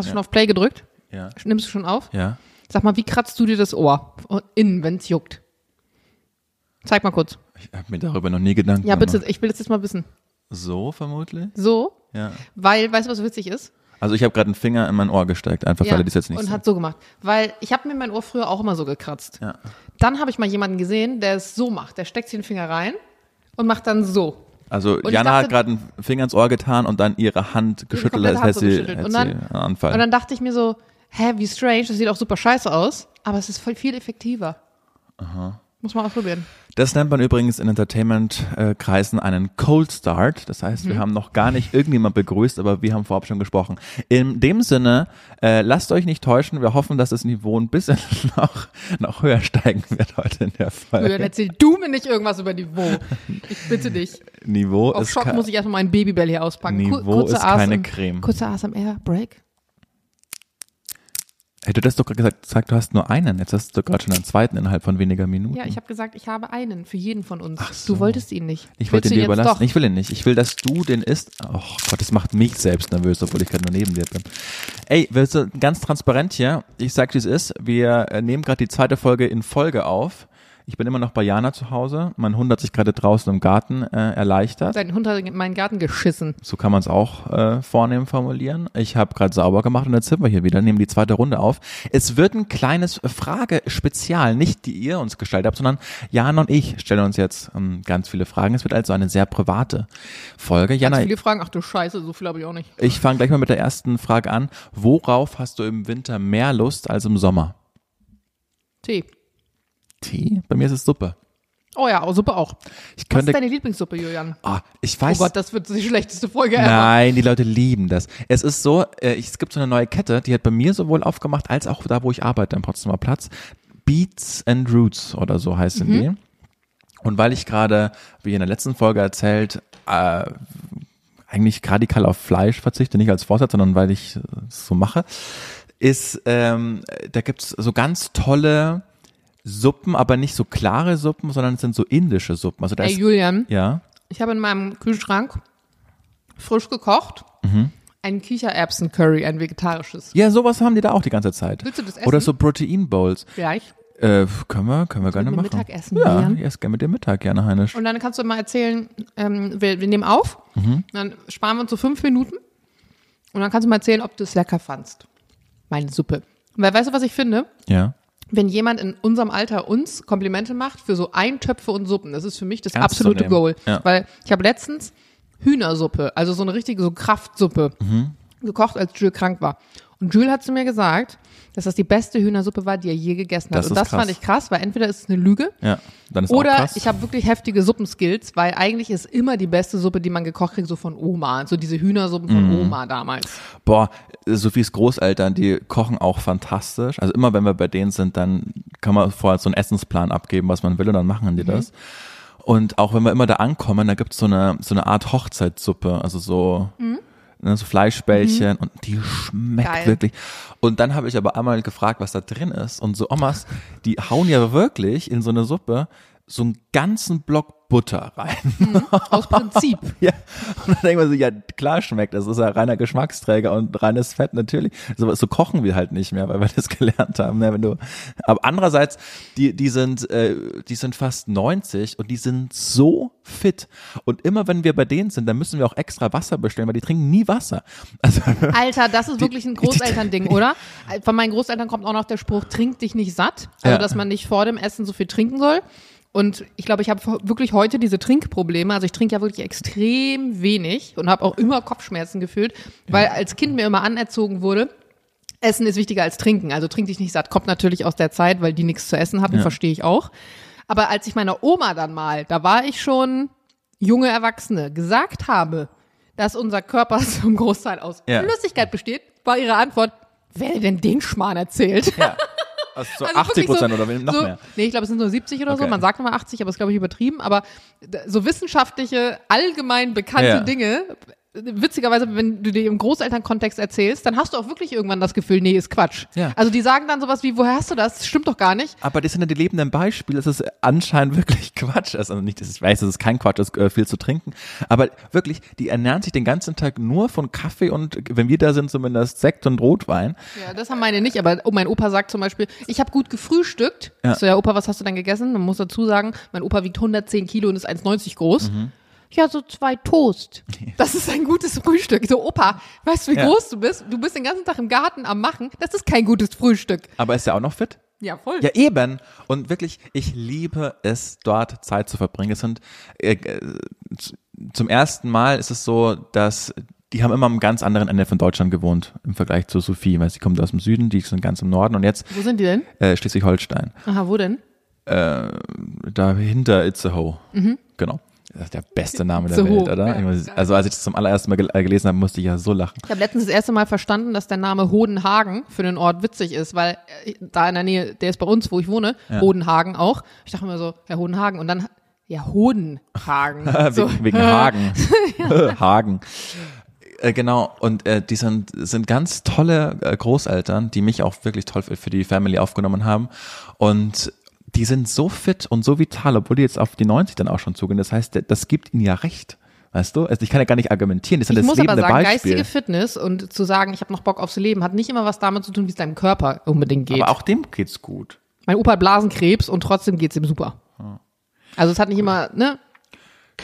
Hast du Ja. schon auf Play gedrückt? Ja. Nimmst du schon auf? Ja. Sag mal, wie kratzt du dir das Ohr innen, wenn es juckt? Zeig mal kurz. Ich habe mir darüber noch nie Gedanken Ja, bitte, gemacht. ich will das jetzt mal wissen. So vermutlich? So, Ja. weil, weißt du, was witzig ist? Also ich habe gerade einen Finger in mein Ohr gesteckt, einfach weil er das jetzt nicht und sieht. hat so gemacht. Weil ich habe mir mein Ohr früher auch immer so gekratzt. Ja. Dann habe ich mal jemanden gesehen, der es so macht. Der steckt sich den Finger rein und macht dann so. Also ich Jana dachte- hat gerade einen Finger ins Ohr getan und dann ihre Hand geschüttelt, als hätte sie, hätte Und dann- einen Anfall. Und dann dachte ich mir so, hä, wie strange, das sieht auch super scheiße aus, aber es ist voll viel effektiver. Muss man ausprobieren. Das nennt man übrigens in Entertainment-Kreisen einen Cold Start. Das heißt, Mhm. wir haben noch gar nicht irgendjemand begrüßt, aber wir haben vorab schon gesprochen. In dem Sinne, äh, lasst euch nicht täuschen. Wir hoffen, dass das Niveau ein bisschen noch, noch höher steigen wird heute in der Folge. erzähl du mir nicht irgendwas über Niveau. Ich bitte dich. Niveau Auf ist Schock muss ich erstmal meinen Babybell hier auspacken. Niveau kurze ist keine Creme. Kurzer ASMR-Break. Hey, du hast doch gerade gesagt, du hast nur einen. Jetzt hast du gerade schon einen zweiten innerhalb von weniger Minuten. Ja, ich habe gesagt, ich habe einen für jeden von uns. so. Du wolltest ihn nicht. Ich wollte ihn dir überlassen. Doch? Ich will ihn nicht. Ich will, dass du den isst. Oh Gott, das macht mich selbst nervös, obwohl ich gerade nur neben dir bin. Ey, wir sind ganz transparent hier. Ich sag, wie es ist. Wir äh, nehmen gerade die zweite Folge in Folge auf. Ich bin immer noch bei Jana zu Hause. Mein Hund hat sich gerade draußen im Garten äh, erleichtert. Dein Hund hat in meinen Garten geschissen. So kann man es auch äh, vornehm formulieren. Ich habe gerade sauber gemacht und jetzt sind wir hier wieder, nehmen die zweite Runde auf. Es wird ein kleines Fragespezial, nicht die ihr uns gestaltet habt, sondern Jana und ich stellen uns jetzt ähm, ganz viele Fragen. Es wird also eine sehr private Folge. Ganz Jana, viele Fragen. Ach du Scheiße, so viel habe ich auch nicht. ich fange gleich mal mit der ersten Frage an. Worauf hast du im Winter mehr Lust als im Sommer? Tee. Tee? Bei mir ist es Suppe. Oh ja, oh, Suppe auch. Ich Was könnte. ist deine Lieblingssuppe, Julian? Ah, ich Oh weiß. Gott, das wird die schlechteste Folge ever. Nein, die Leute lieben das. Es ist so, äh, es gibt so eine neue Kette, die hat bei mir sowohl aufgemacht als auch da, wo ich arbeite, am Potsdamer Platz. Beats and Roots oder so heißen Mhm. die. Und weil ich gerade, wie in der letzten Folge erzählt, äh, eigentlich radikal auf Fleisch verzichte, nicht als Vorsatz, sondern weil ich es so mache, ist, ähm, da gibt's so ganz tolle Suppen, aber nicht so klare Suppen, sondern es sind so indische Suppen. Also da Ey, ist, Julian, ja, ich habe in meinem Kühlschrank frisch gekocht Mhm. ein Kichererbsen-Curry, ein vegetarisches. ja, sowas haben die da auch die ganze Zeit. Willst du das essen? Oder so Protein-Bowls. Gleich. Äh, können wir, können wir gerne machen. mir Mittag essen, ja, Julian? ich esse gerne mit dem Mittag, gerne, Heinisch. Und dann kannst du mal erzählen, ähm, wir, wir nehmen auf, Mhm. dann sparen wir uns so fünf Minuten und dann kannst du mal erzählen, ob du es lecker fandst. Meine Suppe. Weil weißt du, was ich finde? Ja. Wenn jemand in unserem Alter uns Komplimente macht für so Eintöpfe und Suppen, das ist für mich das Ernst absolute. Goal. Ja. Weil ich habe letztens Hühnersuppe, also so eine richtige so Kraftsuppe, Mhm. gekocht, als Jules krank war. Und Jules hat zu mir gesagt, dass das die beste Hühnersuppe war, die er je gegessen hat. Das und das krass. fand ich krass, weil entweder ist es eine Lüge Ja, dann ist oder krass. ich habe wirklich heftige Suppenskills, weil eigentlich ist immer die beste Suppe, die man gekocht kriegt, so von Oma. So diese Hühnersuppen von Mhm. Oma damals. Boah, Sophies Großeltern, die kochen auch fantastisch. Also immer wenn wir bei denen sind, dann kann man vorher so einen Essensplan abgeben, was man will und dann machen Mhm. die das. Und auch wenn wir immer da ankommen, da gibt's so eine, so eine Art Hochzeitssuppe, also so, ne, so Fleischbällchen und die schmeckt Mhm. Geil. wirklich. Und dann habe ich aber einmal gefragt, was da drin ist. Und so Omas, die hauen ja wirklich in so eine Suppe so einen ganzen Block Butter rein. Aus Prinzip. Ja, und dann denkt man so, ja, klar schmeckt, das ist ja reiner Geschmacksträger und reines Fett natürlich. So, so kochen wir halt nicht mehr, weil wir das gelernt haben. Ne? Wenn du, aber andererseits, die, die sind, äh, die sind fast 90 und die sind so fit. Und immer wenn wir bei denen sind, dann müssen wir auch extra Wasser bestellen, weil die trinken nie Wasser. Also, Alter, das ist wirklich ein Großelternding, oder? Von meinen Großeltern kommt auch noch der Spruch, trink dich nicht satt. Also, Ja. dass man nicht vor dem Essen so viel trinken soll. Und ich glaube, ich habe wirklich heute diese Trinkprobleme. Also ich trinke ja wirklich extrem wenig und habe auch immer Kopfschmerzen gefühlt, weil als Kind mir immer anerzogen wurde, Essen ist wichtiger als Trinken. Also trink dich nicht satt. Kommt natürlich aus der Zeit, weil die nichts zu essen hatten, Ja. verstehe ich auch. Aber als ich meiner Oma dann mal, da war ich schon junge Erwachsene, gesagt habe, dass unser Körper zum Großteil aus Ja. Flüssigkeit besteht, war ihre Antwort, wer denn den Schmarrn erzählt? ja. Also so Also 80 wirklich Prozent so, oder noch so, mehr. Nee, ich glaube, es sind nur 70 oder so. Okay. Man sagt immer 80, aber das ist, glaube ich, übertrieben. Aber so wissenschaftliche, allgemein bekannte Ja. Dinge witzigerweise, wenn du dir im Großelternkontext erzählst, dann hast du auch wirklich irgendwann das Gefühl, nee, ist Quatsch. Ja. Also die sagen dann sowas wie, woher hast du das? Das stimmt doch gar nicht. Aber das sind ja die lebenden Beispiele, es ist anscheinend wirklich Quatsch. Also nicht, dass ich weiß, dass es kein Quatsch ist, äh, viel zu trinken. Aber wirklich, die ernähren sich den ganzen Tag nur von Kaffee und, wenn wir da sind, zumindest Sekt und Rotwein. Ja, das haben meine nicht, aber mein Opa sagt zum Beispiel, ich habe gut gefrühstückt. Ja. So, ja, Opa, was hast du denn gegessen? Man muss dazu sagen, mein Opa wiegt 110 Kilo und ist 1,90 groß. Mhm. Ja, so zwei Toast. Das ist ein gutes Frühstück. So, Opa, weißt du, wie Ja. groß du bist? Du bist den ganzen Tag im Garten am Machen. Das ist kein gutes Frühstück. Aber ist er auch noch fit? Ja, voll. Ja, eben. Und wirklich, ich liebe es, dort Zeit zu verbringen. Es sind, äh, äh, zum ersten Mal ist es so, dass die haben immer am ganz anderen Ende von Deutschland gewohnt im Vergleich zu Sophie, weil sie kommt aus dem Süden, die sind ganz im Norden und jetzt Wo sind die denn? äh, Schleswig-Holstein. Aha, wo denn? Äh, da hinter Itzehoe. Genau. Das ist der beste Name der Itzehoe. Welt, oder? Ja, also als ich das zum allerersten Mal gel äh, gelesen habe, musste ich ja so lachen. Ich habe letztens das erste Mal verstanden, dass der Name Hodenhagen für den Ort witzig ist, weil äh, da in der Nähe, der ist bei uns, wo ich wohne, Hodenhagen auch. Ich dachte mir so, ja, Hodenhagen. Und dann, ja, Hodenhagen. so. wegen, wegen Hagen. Hagen. Äh, genau, und äh, die sind, sind ganz tolle äh, Großeltern, die mich auch wirklich toll für, für die Family aufgenommen haben. Und die sind so fit und so vital, obwohl die jetzt auf die 90 dann auch schon zugehen. Das heißt, das gibt ihnen ja recht. Weißt du? Also ich kann ja gar nicht argumentieren. Das sind Ich das muss aber lebende sagen, Beispiel. geistige Fitness und zu sagen, ich habe noch Bock aufs Leben, hat nicht immer was damit zu tun, wie es deinem Körper unbedingt geht. Aber auch dem geht's gut. mein Opa hat Blasenkrebs und trotzdem geht's ihm super. Also es hat nicht immer, ne?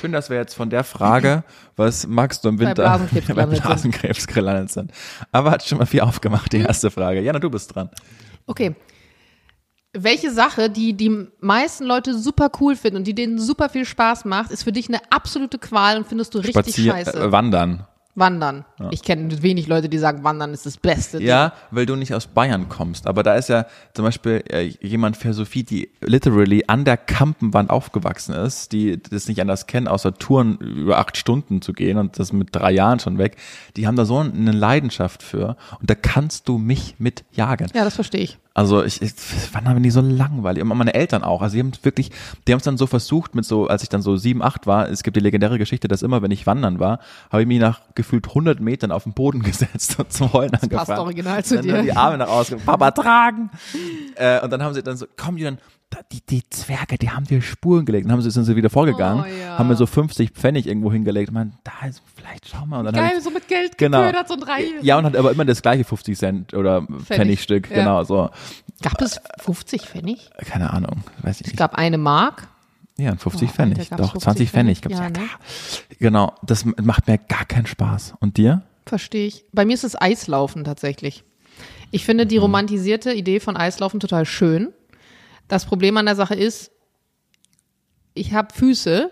Schön, dass wir jetzt von der Frage, was magst du im Winter Blasenkrebs bei gelandet sind. Blasenkrebs gelandet sind. Aber hat schon mal viel aufgemacht, die erste Frage. Jana, du bist dran. Okay. Welche Sache, die die meisten Leute super cool finden und die denen super viel Spaß macht, ist für dich eine absolute Qual und findest du richtig Spazier scheiße? äh, wandern. Wandern. Ich kenne wenig Leute, die sagen, Wandern ist das Beste. Ja, weil du nicht aus Bayern kommst. Aber da ist ja zum Beispiel äh, jemand für Sophie, die literally an der Kampenwand aufgewachsen ist, die das nicht anders kennen, außer Touren über acht Stunden zu gehen und das mit drei Jahren schon weg. Die haben da so eine Leidenschaft für und da kannst du mich mit jagen. Ja, das verstehe ich. Also ich, ich wann haben die so langweilig? Und meine Eltern auch. Also die haben wirklich, die haben es dann so versucht mit so, als ich dann so sieben, acht war, es gibt die legendäre Geschichte, dass immer, wenn ich wandern war, habe ich mich nach gefühlt 100 Metern auf den Boden gesetzt und zum Heulen angefangen. passt original zu dann dir. Die Arme nach außen, Papa tragen. äh, und dann haben sie dann so, komm, die dann, da- die, die Zwerge, die haben dir Spuren gelegt. Dann haben sie, sind sie wieder vorgegangen, Oh, ja. haben mir so 50 Pfennig irgendwo hingelegt. Und man, da ist, vielleicht schau mal. Und dann Geil, ich, so mit Geld Genau. geködert, so ein Drei. ja, und hat aber immer das gleiche 50 Cent oder Pfennigstück, ja. genau, so. Gab es 50 Pfennig? Keine Ahnung, weiß ich Es nicht. gab eine Mark. Ja, 50 Boah, Pfennig. Doch, 50 20 Pfennig. Pfennig? gab's Ja, ja, ne? klar. Genau, das macht mir gar keinen Spaß. Und dir? Verstehe ich. Bei mir ist es Eislaufen tatsächlich. Ich finde Mhm. die romantisierte Idee von Eislaufen total schön. Das Problem an der Sache ist, ich habe Füße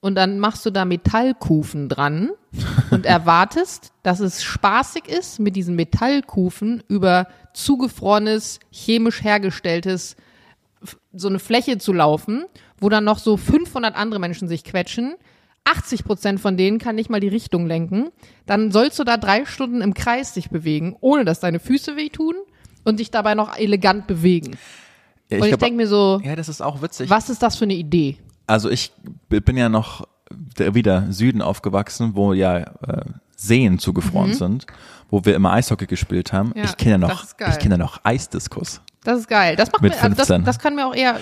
und dann machst du da Metallkufen dran und erwartest, dass es spaßig ist, mit diesen Metallkufen über zugefrorenes, chemisch hergestelltes so eine Fläche zu laufen, wo dann noch so 500 andere Menschen sich quetschen. 80 Prozent von denen kann nicht mal die Richtung lenken. Dann sollst du da drei Stunden im Kreis dich bewegen, ohne dass deine Füße wehtun und dich dabei noch elegant bewegen. Ja, und ich denke mir so, ja, das ist auch witzig. was ist das für eine Idee? Also ich bin ja noch der- wieder Süden aufgewachsen, wo ja äh, Seen zugefroren sind, wo wir immer Eishockey gespielt haben. Ja, ich kenne ja noch, ich kenne ja noch Eisdiskus. Das ist geil. Das macht Mit mir, also das, 15. das kann mir auch eher,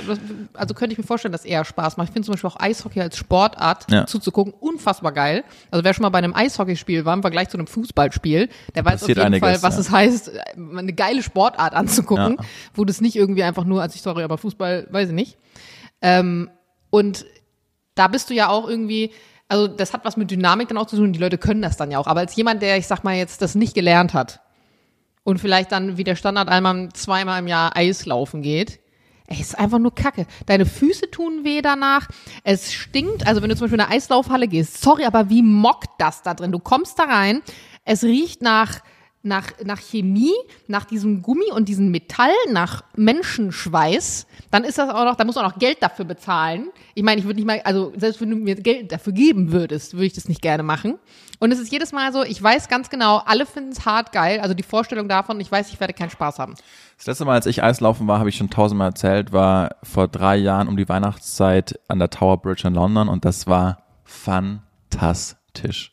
also könnte ich mir vorstellen, dass eher Spaß macht. Ich finde zum Beispiel auch Eishockey als Sportart Ja. zuzugucken unfassbar geil. Also wer schon mal bei einem Eishockeyspiel war im Vergleich zu einem Fußballspiel, der weiß auf Passiert jeden einiges, Fall, was ja. es heißt, eine geile Sportart anzugucken, Ja. wo das nicht irgendwie einfach nur, also ich sorry, aber Fußball, weiß ich nicht. Ähm, und da bist du ja auch irgendwie, also das hat was mit Dynamik dann auch zu tun, die Leute können das dann ja auch. Aber als jemand, der, ich sag mal jetzt, das nicht gelernt hat und vielleicht dann wie der Standard einmal zweimal im Jahr Eislaufen geht, ey, ist einfach nur Kacke. Deine Füße tun weh danach. Es stinkt. Also wenn du zum Beispiel in eine Eislaufhalle gehst, sorry, aber wie mockt das da drin? Du kommst da rein, es riecht nach nach, nach Chemie, nach diesem Gummi und diesem Metall, nach Menschenschweiß, dann ist das auch noch, da musst du auch Geld dafür bezahlen. Ich meine, ich würde nicht mal, also selbst wenn du mir Geld dafür geben würdest, würde ich das nicht gerne machen. Und es ist jedes Mal so, ich weiß ganz genau, alle finden es hart geil, also die Vorstellung davon, ich weiß, ich werde keinen Spaß haben. Das letzte Mal, als ich Eislaufen war, habe ich schon tausendmal erzählt, war vor drei Jahren um die Weihnachtszeit an der Tower Bridge in London und das war fantastisch.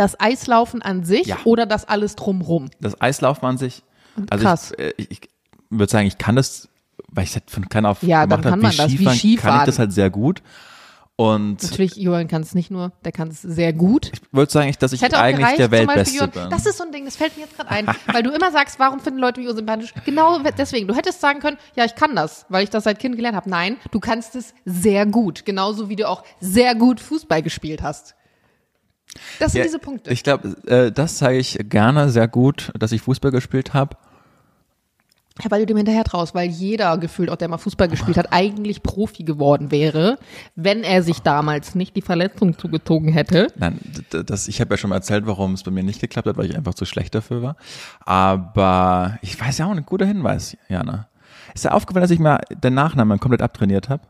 Das Eislaufen an sich Ja. oder das alles drumrum? Das Eislaufen an sich. Also Krass. ich, äh, ich, ich würde sagen, ich kann das, weil ich das von klein auf Ja, gemacht kann man habe, das, wie wie Skifahren, kann ich Skifahren. das halt sehr gut. Und Natürlich, Johann kann es nicht nur, der kann es sehr gut. ich würde sagen, ich, dass ich auch eigentlich gereicht, der Weltbeste Johann, bin. das ist so ein Ding, das fällt mir jetzt gerade ein, weil du immer sagst, warum finden Leute mich unsympathisch? Genau deswegen. Du hättest sagen können, ja, ich kann das, weil ich das seit Kind gelernt habe. Nein, du kannst es sehr gut, genauso wie du auch sehr gut Fußball gespielt hast. Das sind Ja, diese Punkte. Ich glaube, äh, das zeige ich gerne sehr gut, dass ich Fußball gespielt habe. Ja, weil du dem hinterher traust, weil jeder gefühlt, auch der mal Fußball gespielt hat, eigentlich Profi geworden wäre, wenn er sich damals nicht die Verletzung zugezogen hätte. Nein, das, ich habe ja schon mal erzählt, warum es bei mir nicht geklappt hat, weil ich einfach zu schlecht dafür war. Aber ich weiß ja auch ein guter Hinweis, Jana. Ist dir aufgefallen, dass ich mal den Nachnamen komplett abtrainiert habe?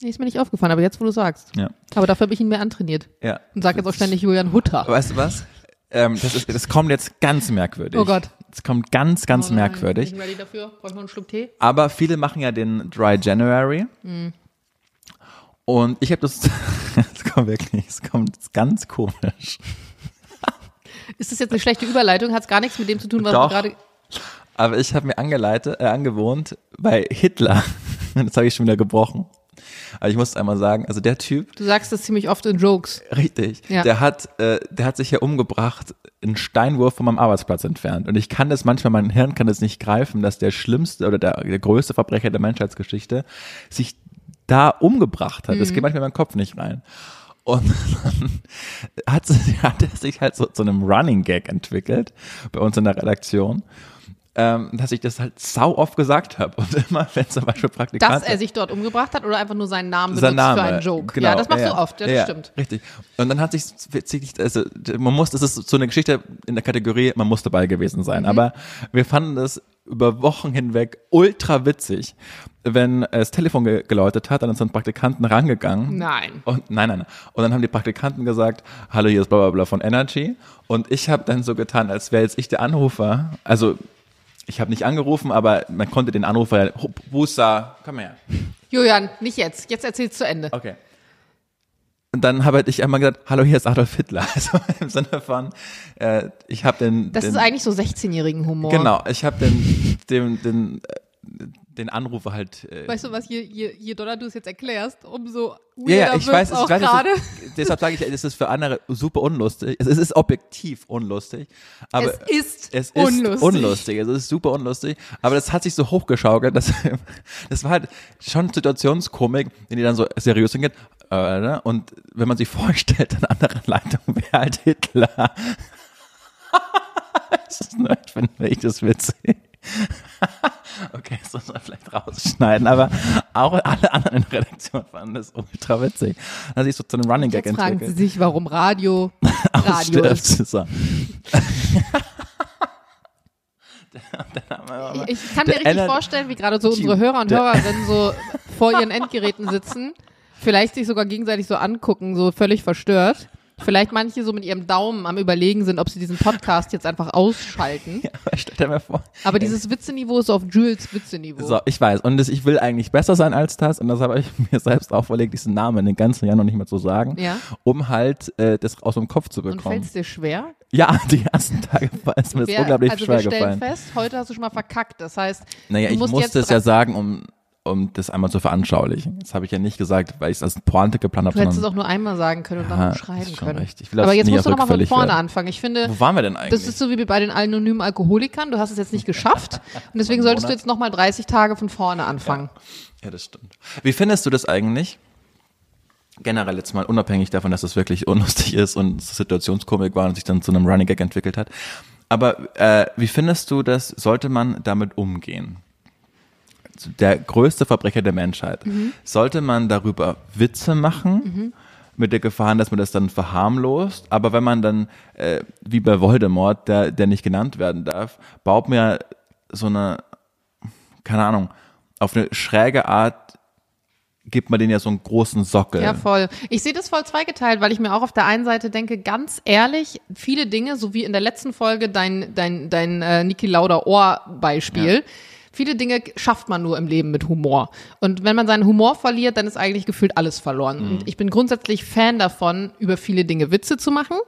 Nee, ist mir nicht aufgefallen, aber jetzt, wo du sagst. Ja. Aber dafür habe ich ihn mir antrainiert. Ja. Und sag jetzt auch ständig Julian Hutter. Weißt du was? Ähm, das, ist, das kommt jetzt ganz merkwürdig. Oh Gott. Es kommt ganz, ganz Oh merkwürdig. Bin ich ready dafür? Brauche ich noch einen Schluck Tee? Aber viele machen ja den Dry January. Mhm. Und ich habe das, es kommt wirklich, es kommt ganz komisch. Ist das jetzt eine schlechte Überleitung? Hat es gar nichts mit dem zu tun, was Doch. du gerade. Aber ich habe mir angeleitet, äh, angewohnt bei Hitler. Das habe ich schon wieder gebrochen. Aber ich muss einmal sagen, also der Typ, Du sagst das ziemlich oft in Jokes. richtig, Ja. der hat, äh, der hat sich ja umgebracht, einen Steinwurf von meinem Arbeitsplatz entfernt. Und ich kann das manchmal, mein Hirn kann das nicht greifen, dass der schlimmste oder der, der größte Verbrecher der Menschheitsgeschichte sich da umgebracht hat. Das geht manchmal in meinen Kopf nicht rein. Und dann hat, hat er sich halt so zu einem Running Gag entwickelt bei uns in der Redaktion, ähm, dass ich das halt sau oft gesagt habe. Und immer, wenn zum Beispiel Praktikanten... Dass er sich dort umgebracht hat oder einfach nur seinen Namen benutzt sein Name, für einen Joke. Genau, ja, das machst du oft, ja, das stimmt. Richtig. Und dann hat sich also man muss, das ist so eine Geschichte in der Kategorie, man muss dabei gewesen sein. Mhm. Aber wir fanden das über Wochen hinweg ultra witzig, wenn das Telefon ge geläutet hat, dann ist so ein Praktikanten rangegangen. Nein. Und nein, nein, nein. Und dann haben die Praktikanten gesagt, hallo, hier ist bla bla bla von Energy. Und ich habe dann so getan, als wäre jetzt ich der Anrufer. Also ich habe nicht angerufen, aber man konnte den Anrufer, Busa, komm her. Julian, nicht jetzt. Jetzt erzähl's zu Ende. Okay. Und dann habe ich einmal gesagt, hallo, hier ist Adolf Hitler. Also im Sinne von, äh, ich habe den, Das den ist eigentlich so 16-jährigen Humor. genau, ich habe den, den, den, äh, den Anrufer halt. Äh, Weißt du was, je, je, je doller du es jetzt erklärst, umso ja, ja, ich weiß, auch ich weiß, gerade. deshalb sage ich, es ist für andere super unlustig. Es ist, objektiv unlustig, aber Es ist es ist unlustig. unlustig. Es ist super unlustig, aber das hat sich so hochgeschaukelt, dass das war halt schon Situationskomik, in die dann so seriös hingeht. Äh, ne? Und wenn man sich vorstellt, in anderen Leitung wäre halt Hitler. das ist nur, ich finde ich das witzig. Okay, das muss man vielleicht rausschneiden, aber auch alle anderen in der Redaktion fanden das ultra witzig. Dass ich so zu einem Running Gag Jetzt fragen sie entwickelt. sich, warum Radio Radio ist. So. Ich kann mir richtig vorstellen, wie gerade so unsere Hörer und Hörerinnen so vor ihren Endgeräten sitzen, vielleicht sich sogar gegenseitig so angucken, so völlig verstört. Vielleicht manche so mit ihrem Daumen am Überlegen sind, ob sie diesen Podcast jetzt einfach ausschalten. Ja, stell dir mal vor. Aber dieses Witzeniveau ist auf Jules Witzeniveau. So, ich weiß. Und das, ich will eigentlich besser sein als das. Und das habe ich mir selbst auferlegt, diesen Namen den ganzen Jahr noch nicht mehr zu sagen. Ja. Um halt äh, das aus dem Kopf zu Und bekommen. fällt es dir schwer? Ja, die ersten Tage war es mir unglaublich also schwer wir stellen gefallen. fest, heute hast du schon mal verkackt. Das heißt, Naja, du ich musst musste jetzt es ja sagen, um, um das einmal zu veranschaulichen. Das habe ich ja nicht gesagt, weil ich es als Pointe geplant habe, Du hättest es auch nur einmal sagen können und Ja, dann schreiben können. recht. Ich will Aber das jetzt musst du nochmal von vorne werden. anfangen. Ich finde, wo waren wir denn eigentlich? das ist so wie bei den anonymen Alkoholikern. Du hast es jetzt nicht geschafft. Und deswegen solltest du jetzt nochmal 30 Tage von vorne anfangen. Ja, das stimmt. Wie findest du das eigentlich? Generell jetzt mal unabhängig davon, dass es wirklich unlustig ist und Situationskomik war und sich dann zu einem Running Gag entwickelt hat. Aber äh, wie findest du das, sollte man damit umgehen? Der größte Verbrecher der Menschheit. Sollte man darüber Witze machen? Mit der Gefahr, dass man das dann verharmlost. Aber wenn man dann, äh, wie bei Voldemort, der, der nicht genannt werden darf, baut mir so eine, keine Ahnung, auf eine schräge Art gibt man denen ja so einen großen Sockel. Ja, voll. Ich sehe das voll zweigeteilt, weil ich mir auch auf der einen Seite denke, ganz ehrlich, viele Dinge, so wie in der letzten Folge dein, dein, dein äh, Niki Lauda Ohr-Beispiel, viele Dinge schafft man nur im Leben mit Humor. Und wenn man seinen Humor verliert, dann ist eigentlich gefühlt alles verloren. Und ich bin grundsätzlich Fan davon, über viele Dinge Witze zu machen.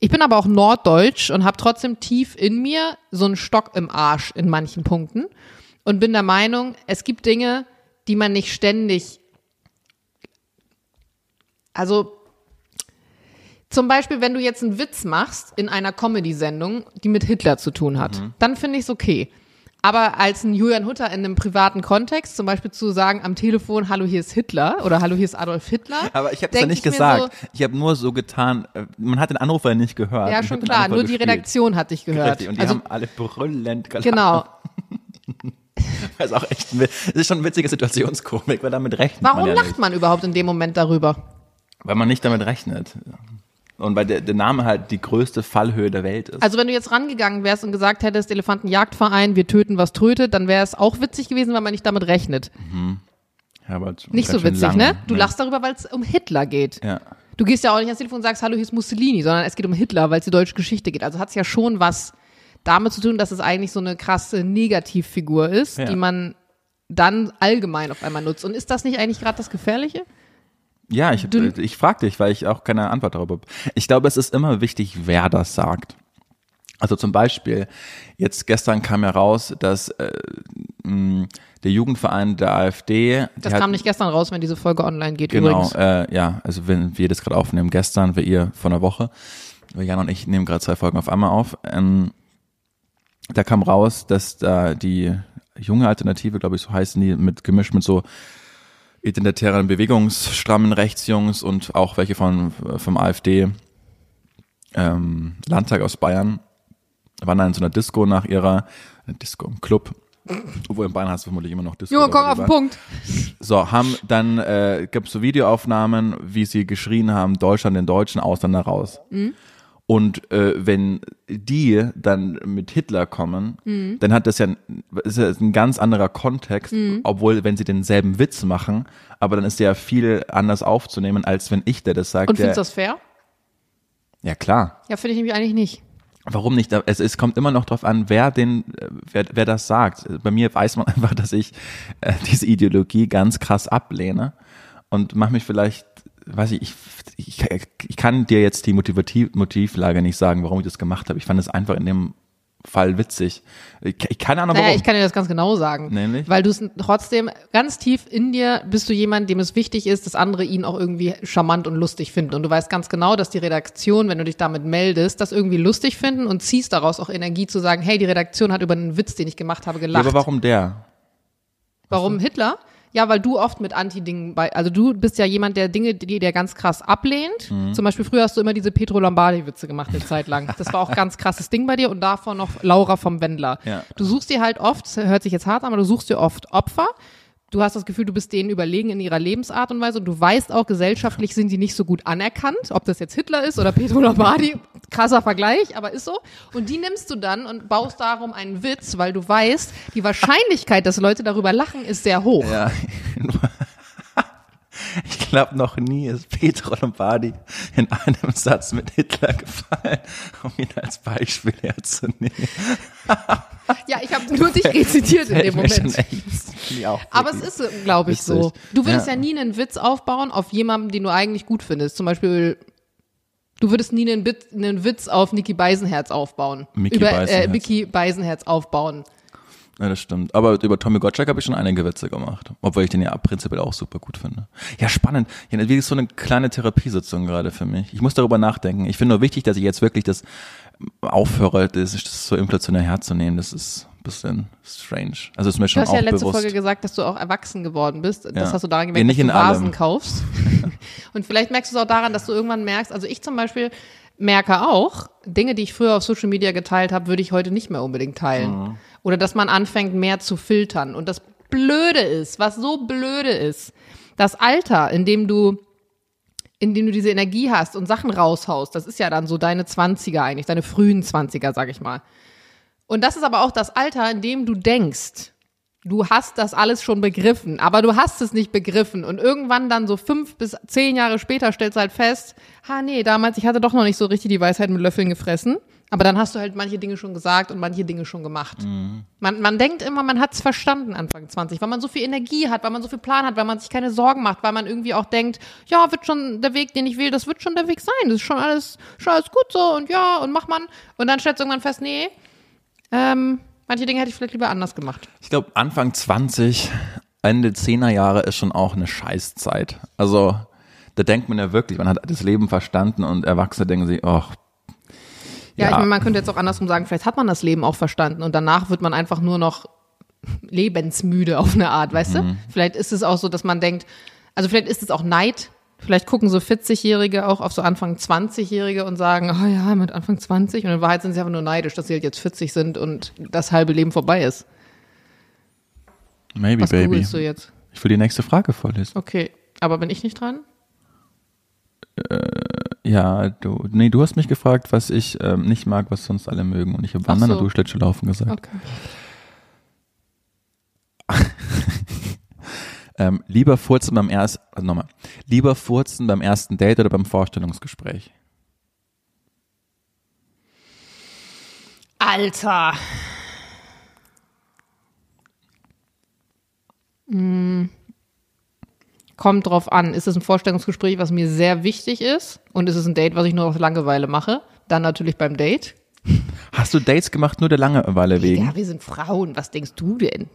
Ich bin aber auch norddeutsch und habe trotzdem tief in mir so einen Stock im Arsch in manchen Punkten und bin der Meinung, es gibt Dinge, die man nicht ständig, also zum Beispiel, wenn du jetzt einen Witz machst in einer Comedy-Sendung, die mit Hitler zu tun hat, dann finde ich es okay. Aber als ein Julian Hutter in einem privaten Kontext, zum Beispiel zu sagen am Telefon, hallo, hier ist Hitler oder hallo, hier ist Adolf Hitler. Aber ich habe es ja nicht ich gesagt. ich habe nur so getan, äh, man hat den Anrufer nicht gehört. So, ja, schon klar, nur die gespielt. Redaktion hat dich gehört. Richtig, und die also, haben alle brüllend gelacht. genau. Das ist auch echt das ist schon eine witzige Situationskomik, weil damit rechnet Warum man ja lacht nicht. man überhaupt in dem Moment darüber? Weil man nicht damit rechnet. Und weil der, der Name halt die größte Fallhöhe der Welt ist. Also wenn du jetzt rangegangen wärst und gesagt hättest, Elefantenjagdverein, wir töten, was trötet, dann wäre es auch witzig gewesen, weil man nicht damit rechnet. Herbert, Nicht so schön witzig, lange, ne? Du lachst darüber, weil es um Hitler geht. Ja. Du gehst ja auch nicht ans Telefon und sagst, hallo, hier ist Mussolini, sondern es geht um Hitler, weil es die deutsche Geschichte geht. Also hat es ja schon was damit zu tun, dass es eigentlich so eine krasse Negativfigur ist, Ja. die man dann allgemein auf einmal nutzt. Und ist das nicht eigentlich gerade das Gefährliche? Ja, ich, Du- ich frage dich, weil ich auch keine Antwort darüber habe. Ich glaube, es ist immer wichtig, wer das sagt. Also zum Beispiel, jetzt gestern kam ja raus, dass äh, mh, der Jugendverein der AfD. Das hat- kam nicht gestern raus, wenn diese Folge online geht Genau, übrigens. äh, ja, also wenn wir das gerade aufnehmen, gestern, wir ihr vor einer Woche, Jan und ich nehmen gerade zwei Folgen auf einmal auf. Ähm, da kam raus, dass da die junge Alternative, glaube ich, so heißen die, mit gemischt mit so identitären Bewegungsstrammen Rechtsjungs und auch welche von vom AfD ähm, Landtag aus Bayern waren dann in so einer Disco nach ihrer Disco im Club. Obwohl in Bayern hast du vermutlich immer noch Disco. Junge, komm auf den. Punkt. So, haben dann äh, gibt's so Videoaufnahmen, wie sie geschrien haben, Deutschland den deutschen Ausländer raus. Und äh, wenn die dann mit Hitler kommen, dann hat das ja ein, ist ja ein ganz anderer Kontext, obwohl wenn sie denselben Witz machen, aber dann ist der ja viel anders aufzunehmen, als wenn ich der das sage. Und findest du das fair? Ja klar. Ja, finde ich nämlich eigentlich nicht. Warum nicht? Es, es kommt immer noch drauf an, wer den, wer, wer das sagt. Bei mir weiß man einfach, dass ich äh, diese Ideologie ganz krass ablehne und mache mich vielleicht, weiß ich, ich, ich, ich kann dir jetzt die Motivativ, Motivlage nicht sagen, warum ich das gemacht habe. Ich fand es einfach in dem Fall witzig. Ich, ich keine Ahnung, Naja, warum. ich kann dir das ganz genau sagen. Nämlich? Weil du es trotzdem ganz tief in dir bist du jemand, dem es wichtig ist, dass andere ihn auch irgendwie charmant und lustig finden. Und du weißt ganz genau, dass die Redaktion, wenn du dich damit meldest, das irgendwie lustig finden und ziehst daraus auch Energie zu sagen, hey, die Redaktion hat über einen Witz, den ich gemacht habe, ja, gelacht. aber warum der? Warum Hitler? Ja, weil du oft mit Anti-Dingen bei, also du bist ja jemand, der Dinge, die der ganz krass ablehnt. Mhm. Zum Beispiel früher hast du immer diese Petro Lombardi-Witze gemacht eine Zeit lang. Das war auch ganz krasses Ding bei dir und davor noch Laura vom Wendler. Ja. Du suchst dir halt oft, hört sich jetzt hart an, aber du suchst dir oft Opfer. Du hast das Gefühl, du bist denen überlegen in ihrer Lebensart und Weise und du weißt auch, gesellschaftlich sind die nicht so gut anerkannt, ob das jetzt Hitler ist oder Petro Lombardi. Krasser Vergleich, aber ist so. Und die nimmst du dann und baust darum einen Witz, weil du weißt, die Wahrscheinlichkeit, dass Leute darüber lachen, ist sehr hoch. Ja. Ich glaube, noch nie ist Petro Lombardi in einem Satz mit Hitler gefallen, um ihn als Beispiel herzunehmen. Ja, ich habe nur dich rezitiert in dem Moment. Aber es ist, glaube ich, so. Witzig. Du würdest ja. Ja. nie einen Witz aufbauen auf jemanden, den du eigentlich gut findest. Zum Beispiel, du würdest nie einen, Bit, einen Witz auf Niki Beisenherz aufbauen. Mickey über Äh, Beisenherz. Mickey Beisenherz aufbauen. Ja, das stimmt. Aber über Tommy Gottschalk habe ich schon einige Witze gemacht. Obwohl ich den ja prinzipiell auch super gut finde. Ja, spannend. Ja, wie ist so eine kleine Therapiesitzung gerade für mich. Ich muss darüber nachdenken. Ich finde nur wichtig, dass ich jetzt wirklich das aufhöre, das, das so inflationär herzunehmen. Das ist bisschen strange. Also ist mir Du schon hast auch ja letzte bewusst. Folge gesagt, dass du auch erwachsen geworden bist. Das Ja. hast du daran Ja, gemerkt, nicht dass in du Vasen allem. kaufst. Und vielleicht merkst du es auch daran, dass du irgendwann merkst, also ich zum Beispiel merke auch, Dinge, die ich früher auf Social Media geteilt habe, würde ich heute nicht mehr unbedingt teilen. Mhm. Oder dass man anfängt, mehr zu filtern. Und das Blöde ist, was so blöde ist, das Alter, in dem du in dem du diese Energie hast und Sachen raushaust, das ist ja dann so deine 20er eigentlich, deine frühen 20er, sag ich mal. Und das ist aber auch das Alter, in dem du denkst, du hast das alles schon begriffen, aber du hast es nicht begriffen. Und irgendwann dann so fünf bis zehn Jahre später stellst du halt fest, ha nee, damals, ich hatte doch noch nicht so richtig die Weisheit mit Löffeln gefressen. Aber dann hast du halt manche Dinge schon gesagt und manche Dinge schon gemacht. Man, man denkt immer, man hat's verstanden Anfang 20, weil man so viel Energie hat, weil man so viel Plan hat, weil man sich keine Sorgen macht, weil man irgendwie auch denkt, ja, wird schon der Weg, den ich will, das wird schon der Weg sein. Das ist schon alles, schon alles gut so und ja, und mach man. Und dann stellst du irgendwann fest, nee, ähm, manche Dinge hätte ich vielleicht lieber anders gemacht. Ich glaube, Anfang 20, Ende 10er Jahre ist schon auch eine Scheißzeit. Also, da denkt man ja wirklich, man hat das Leben verstanden und Erwachsene denken sich, ach, Ja, ich meine, man könnte jetzt auch andersrum sagen, vielleicht hat man das Leben auch verstanden und danach wird man einfach nur noch lebensmüde auf eine Art, weißt du? Vielleicht ist es auch so, dass man denkt, also vielleicht ist es auch Neid. Vielleicht gucken so 40-Jährige auch auf so Anfang 20-Jährige und sagen, oh ja, mit Anfang 20 und in Wahrheit sind sie einfach nur neidisch, dass sie halt jetzt 40 sind und das halbe Leben vorbei ist. maybe, Was baby. googelst du jetzt? Ich will die nächste Frage vorlesen. Okay, aber bin ich nicht dran? Ja, du, nee, du hast mich gefragt, was ich ähm, nicht mag, was sonst alle mögen. Und ich habe Wandern so. und du Schlittschuhlaufen gesagt. Okay. Ähm, lieber furzen beim ersten, also nochmal, lieber furzen beim ersten Date oder beim Vorstellungsgespräch? Alter. Hm. Kommt drauf an. Ist es ein Vorstellungsgespräch, was mir sehr wichtig ist? Und ist es ein Date, was ich nur aus Langeweile mache? Dann natürlich beim Date. Hast du Dates gemacht nur der Langeweile wegen? Ja, wir sind Frauen. Was denkst du denn?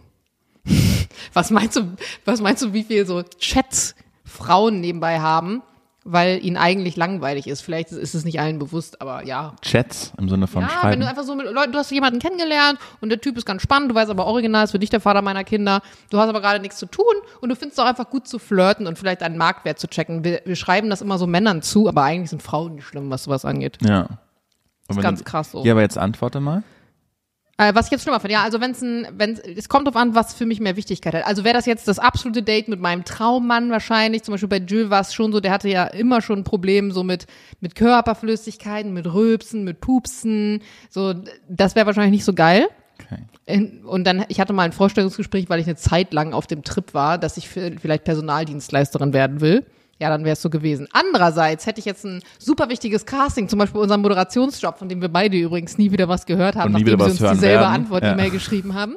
was meinst du, was meinst du, wie viel so Chats Frauen nebenbei haben, weil ihnen eigentlich langweilig ist? Vielleicht ist es nicht allen bewusst, aber ja, Chats im Sinne von ja, wenn Schreiben. du einfach so mit Leuten, du hast jemanden kennengelernt und der Typ ist ganz spannend, du weißt aber original ist für dich der Vater meiner Kinder, du hast aber gerade nichts zu tun und du findest es auch einfach gut zu flirten und vielleicht deinen Marktwert zu checken. Wir, wir schreiben das immer so Männern zu, aber eigentlich sind Frauen nicht schlimm, was sowas angeht. ja. Und wenn ganz du- krass so. Ja, aber jetzt antworte mal. Äh, was ich jetzt schlimmer finde, ja, also wenn es ein, wenn es kommt drauf an, was für mich mehr Wichtigkeit hat. Also wäre das jetzt das absolute Date mit meinem Traummann wahrscheinlich, zum Beispiel bei Jill war es schon so, der hatte ja immer schon ein Problem so mit, mit Körperflüssigkeiten, mit Rülpsen, mit Pupsen, so, das wäre wahrscheinlich nicht so geil. Okay. Und dann, ich hatte mal ein Vorstellungsgespräch, weil ich eine Zeit lang auf dem Trip war, dass ich vielleicht Personaldienstleisterin werden will. Ja, dann wäre es so gewesen. Andererseits hätte ich jetzt ein super wichtiges Casting, zum Beispiel unseren Moderationsjob, von dem wir beide übrigens nie wieder was gehört haben, nachdem was uns dieselbe. Antwort-E-Mail Ja. geschrieben haben.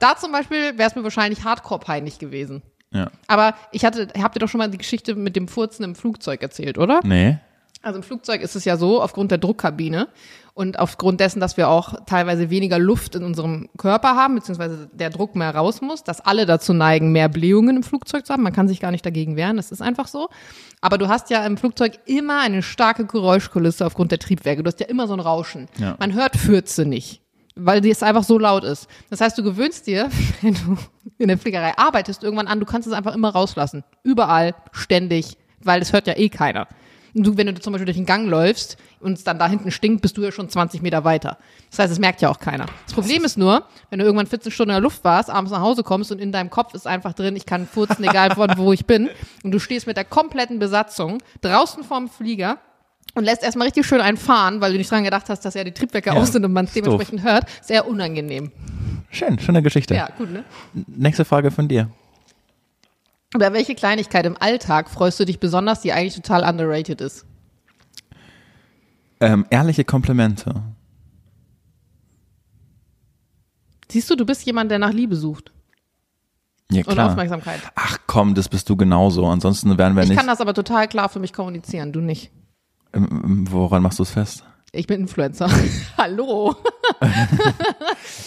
Da zum Beispiel wäre es mir wahrscheinlich hardcore peinlich gewesen. Ja. Aber ich hatte, habt ihr doch schon mal die Geschichte mit dem Furzen im Flugzeug erzählt, oder? Nee. Also im Flugzeug ist es ja so, aufgrund der Druckkabine und aufgrund dessen, dass wir auch teilweise weniger Luft in unserem Körper haben, beziehungsweise der Druck mehr raus muss, dass alle dazu neigen, mehr Blähungen im Flugzeug zu haben. Man kann sich gar nicht dagegen wehren, das ist einfach so. Aber du hast ja im Flugzeug immer eine starke Geräuschkulisse aufgrund der Triebwerke. Du hast ja immer so ein Rauschen. Ja. Man hört Fürze nicht. Weil es einfach so laut ist. Das heißt, du gewöhnst dir, wenn du in der Fliegerei arbeitest, irgendwann an, du kannst es einfach immer rauslassen. Überall, ständig, weil es hört ja eh keiner. Du, wenn du zum Beispiel durch den Gang läufst und es dann da hinten stinkt, bist du ja schon 20 Meter weiter. Das heißt, es merkt ja auch keiner. Das Problem ist nur, wenn du irgendwann 14 Stunden in der Luft warst, abends nach Hause kommst und in deinem Kopf ist einfach drin, ich kann furzen, egal von wo ich bin. Und du stehst mit der kompletten Besatzung draußen vorm Flieger und lässt erstmal richtig schön einen fahren, weil du nicht dran gedacht hast, dass ja die Triebwerke Ja, aus sind und man es ist doof. dementsprechend hört. Sehr unangenehm. Schön, schöne Geschichte. Ja, gut, ne? Nächste Frage von dir. Über welche Kleinigkeit im Alltag freust du dich besonders, die eigentlich total underrated ist? Ähm, ehrliche Komplimente. Siehst du, du bist jemand, der nach Liebe sucht Ja, und klar. Aufmerksamkeit. Ach komm, das bist du genauso. Ansonsten wären wir Ich nicht. kann das aber total klar für mich kommunizieren, du nicht. Ähm, woran machst du es fest? Ich bin Influencer. Hallo.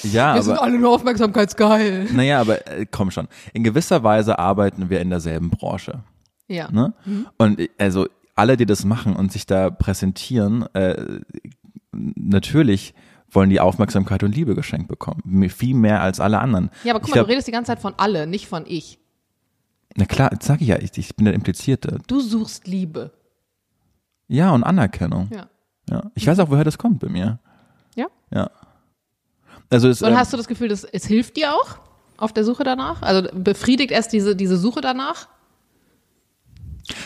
Ja, Wir sind aber. alle nur aufmerksamkeitsgeil. Naja, aber äh, komm schon. In gewisser Weise arbeiten wir in derselben Branche. Ja. Ne? Und äh, also alle, die das machen und sich da präsentieren, äh, natürlich wollen die Aufmerksamkeit und Liebe geschenkt bekommen. Viel mehr als alle anderen. Ja, aber guck Ich mal, glaub- du redest die ganze Zeit von alle, nicht von ich. Na klar, sag ich ja, ich, ich bin der Implizierte. Du suchst Liebe. Ja, und Anerkennung. Ja. Ja. Ich weiß auch, woher das kommt bei mir. Ja? Ja. Also es, Und ähm, hast du das Gefühl, dass es hilft dir auch auf der Suche danach? Also befriedigt es diese, diese Suche danach?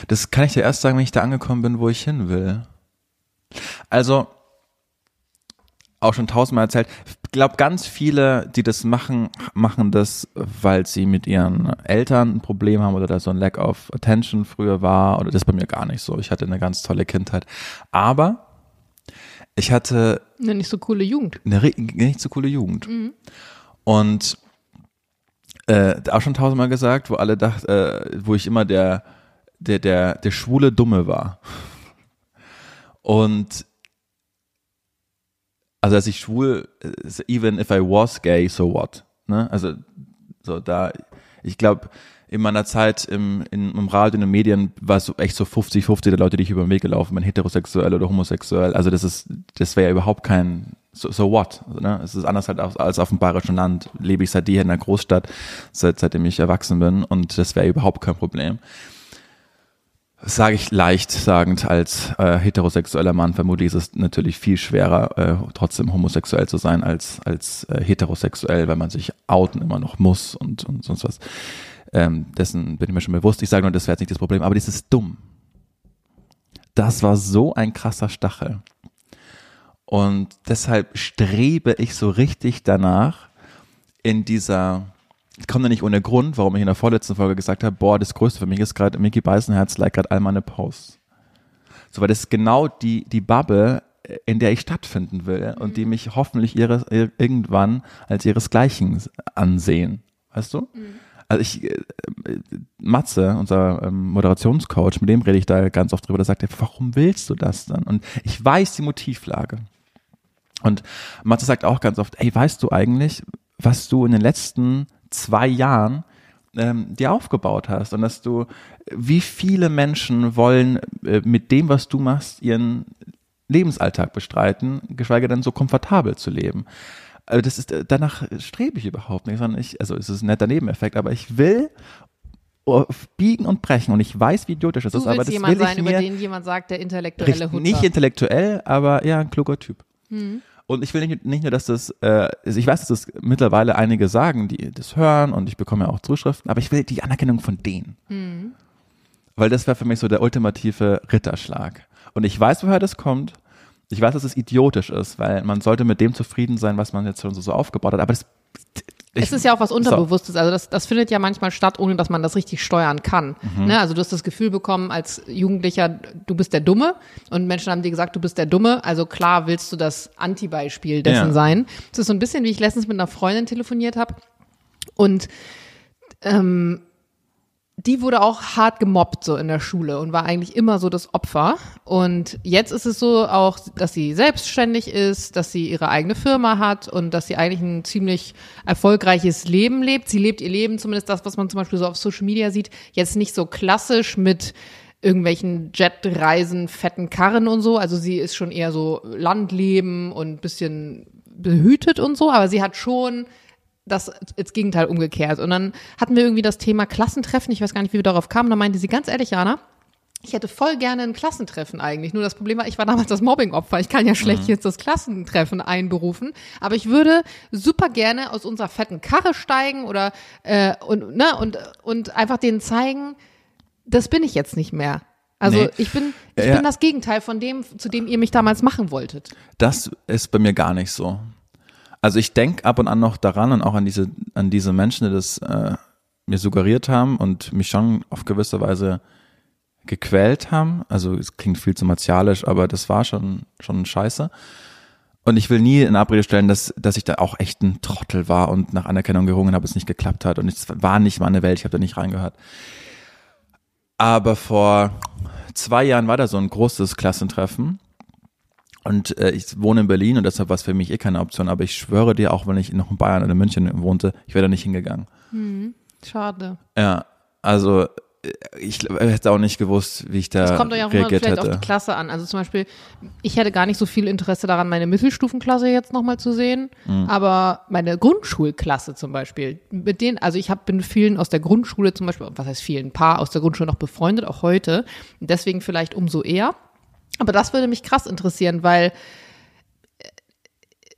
Das kann ich dir erst sagen, wenn ich da angekommen bin, wo ich hin will. Also, auch schon tausendmal erzählt, ich glaube, ganz viele, die das machen, machen das, weil sie mit ihren Eltern ein Problem haben oder da so ein Lack of Attention früher war oder das ist bei mir gar nicht so. Ich hatte eine ganz tolle Kindheit. Aber Ich hatte Eine nicht so coole Jugend. eine nicht so coole Jugend. Und äh, auch schon tausendmal gesagt, wo alle dachten, äh, wo ich immer der, der, der, der schwule Dumme war. Und also als ich schwul, äh, even if I was gay, so what? Ne? Also so da, ich glaube, in meiner Zeit im, in, im Radio, in den Medien war es echt so 50-50 der Leute, die ich über den Weg gelaufen bin, heterosexuell oder homosexuell. Also das ist, das wäre ja überhaupt kein, so, so what? Also, ne? Es ist anders halt als, als auf dem bayerischen Land. Lebe ich seit hier in der Großstadt, seit, seitdem ich erwachsen bin und das wäre überhaupt kein Problem. Sage ich leicht sagend als äh, heterosexueller Mann. Vermutlich ist es natürlich viel schwerer, äh, trotzdem homosexuell zu sein als, als äh, heterosexuell, weil man sich outen immer noch muss und, und sonst was. Ähm, dessen bin ich mir schon bewusst. Ich sage nur, das wäre jetzt nicht das Problem, aber das ist dumm. Das war so ein krasser Stachel. Und deshalb strebe ich so richtig danach, in dieser, ich komme da nicht ohne Grund, warum ich in der vorletzten Folge gesagt habe, boah, das Größte für mich ist gerade, Mickey Beißenherz like gerade all meine Posts. So, weil das ist genau die, die Bubble, in der ich stattfinden will und die mich hoffentlich ihre, ir- irgendwann als ihresgleichen ansehen. Weißt du? Also ich, äh, Matze, unser ähm, Moderationscoach, mit dem rede ich da ganz oft drüber, der sagt, warum willst du das dann? Und ich weiß die Motivlage. Und Matze sagt auch ganz oft, ey, weißt du eigentlich, was du in den letzten zwei Jahren ähm, dir aufgebaut hast und dass du, wie viele Menschen wollen äh, mit dem, was du machst, ihren Lebensalltag bestreiten, geschweige denn so komfortabel zu leben. Also das ist, äh, danach strebe ich überhaupt nicht, sondern ich, also es ist ein netter Nebeneffekt, aber ich will biegen und brechen und ich weiß, wie idiotisch das Du ist, aber das jemand will sein, ich über mir den jemand sagt, der intellektuelle Hund. nicht intellektuell, aber ja, ein kluger Typ. Hm. Und ich will nicht, nicht nur, dass das, äh, also ich weiß, dass das mittlerweile einige sagen, die das hören und ich bekomme ja auch Zuschriften, aber ich will die Anerkennung von denen. Hm. Weil das wäre für mich so der ultimative Ritterschlag. Und ich weiß, woher das kommt. Ich weiß, dass es idiotisch ist, weil man sollte mit dem zufrieden sein, was man jetzt schon so, so aufgebaut hat. Aber das, ich, Es ist ja auch was Unterbewusstes. Also das, das findet ja manchmal statt, ohne dass man das richtig steuern kann. Mhm. Ne? Also du hast das Gefühl bekommen als Jugendlicher, du bist der Dumme und Menschen haben dir gesagt, du bist der Dumme. Also klar willst du das Antibeispiel dessen Ja. sein. Es ist so ein bisschen, wie ich letztens mit einer Freundin telefoniert habe und ähm, die wurde auch hart gemobbt so in der Schule und war eigentlich immer so das Opfer. Und jetzt ist es so auch, dass sie selbstständig ist, dass sie ihre eigene Firma hat und dass sie eigentlich ein ziemlich erfolgreiches Leben lebt. Sie lebt ihr Leben, zumindest das, was man zum Beispiel so auf Social Media sieht, jetzt nicht so klassisch mit irgendwelchen Jetreisen, fetten Karren und so. Also sie ist schon eher so Landleben und bisschen behütet und so, aber sie hat schon das ins Gegenteil umgekehrt. Und dann hatten wir irgendwie das Thema Klassentreffen. Ich weiß gar nicht, wie wir darauf kamen. Da meinte sie ganz ehrlich, Jana, ich hätte voll gerne ein Klassentreffen eigentlich. Nur das Problem war, ich war damals das Mobbing-Opfer. Ich kann ja schlecht jetzt das Klassentreffen einberufen. Aber ich würde super gerne aus unserer fetten Karre steigen oder äh, und, ne, und, und einfach denen zeigen, das bin ich jetzt nicht mehr. Also Nee. ich bin, ich Ja. bin das Gegenteil von dem, zu dem ihr mich damals machen wolltet. das ist bei mir gar nicht so. Also ich denke ab und an noch daran und auch an diese, an diese Menschen, die das äh, mir suggeriert haben und mich schon auf gewisse Weise gequält haben. Also es klingt viel zu martialisch, aber das war schon, schon scheiße. Und ich will nie in Abrede stellen, dass, dass ich da auch echt ein Trottel war und nach Anerkennung gerungen habe, es nicht geklappt hat. Und es war nicht meine Welt, ich habe da nicht reingehört. Aber vor zwei Jahren war da so ein großes Klassentreffen. Und äh, ich wohne in Berlin und deshalb war es für mich eh keine Option. Aber ich schwöre dir, auch wenn ich noch in Bayern oder in München wohnte, ich wäre da nicht hingegangen. Schade. Ja, also äh, ich hätte auch nicht gewusst, wie ich da Es kommt euch auch immer reagiert vielleicht hätte. auf die Klasse an. Also zum Beispiel, ich hätte gar nicht so viel Interesse daran, meine Mittelstufenklasse jetzt nochmal zu sehen, Mhm. aber meine Grundschulklasse zum Beispiel, mit denen, also ich hab, bin vielen aus der Grundschule zum Beispiel, was heißt vielen, ein paar aus der Grundschule noch befreundet, auch heute, deswegen vielleicht umso eher. Aber das würde mich krass interessieren, weil äh,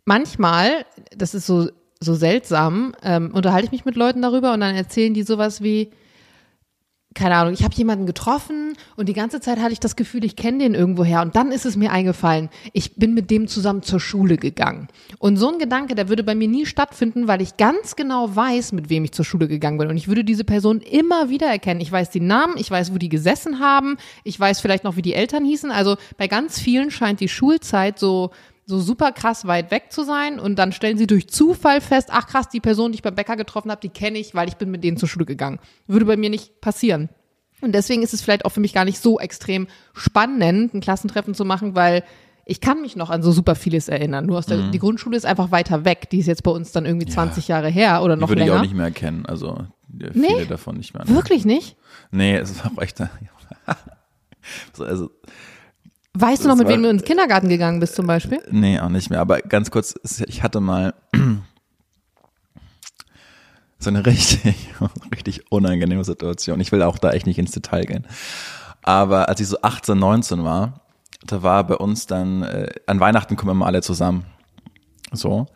manchmal, das ist so, so seltsam, ähm, unterhalte ich mich mit Leuten darüber und dann erzählen die sowas wie, keine Ahnung, ich habe jemanden getroffen und die ganze Zeit hatte ich das Gefühl, ich kenne den irgendwoher. Und dann ist es mir eingefallen, ich bin mit dem zusammen zur Schule gegangen. Und so ein Gedanke, der würde bei mir nie stattfinden, weil ich ganz genau weiß, mit wem ich zur Schule gegangen bin. Und ich würde diese Person immer wieder erkennen. Ich weiß die Namen, ich weiß, wo die gesessen haben, ich weiß vielleicht noch, wie die Eltern hießen. Also bei ganz vielen scheint die Schulzeit so so super krass weit weg zu sein und dann stellen sie durch Zufall fest, ach krass, die Person, die ich beim Bäcker getroffen habe, die kenne ich, weil ich bin mit denen zur Schule gegangen. Würde bei mir nicht passieren. Und deswegen ist es vielleicht auch für mich gar nicht so extrem spannend, ein Klassentreffen zu machen, weil ich kann mich noch an so super vieles erinnern. Nur aus der, mhm. die Grundschule ist einfach weiter weg. Die ist jetzt bei uns dann irgendwie ja. 20 Jahre her oder noch die würde länger. ich auch nicht mehr erkennen. Also viele nee, davon nicht mehr. Wirklich nicht? Nee, es ist auch echt. also, Weißt du noch, mit wem du ins Kindergarten gegangen bist zum Beispiel? Nee, auch nicht mehr. Aber ganz kurz, ich hatte mal so eine richtig, richtig unangenehme Situation. Ich will auch da echt nicht ins Detail gehen. Aber als ich so 18, 19 war, da war bei uns dann, äh, an Weihnachten kommen immer alle zusammen. So.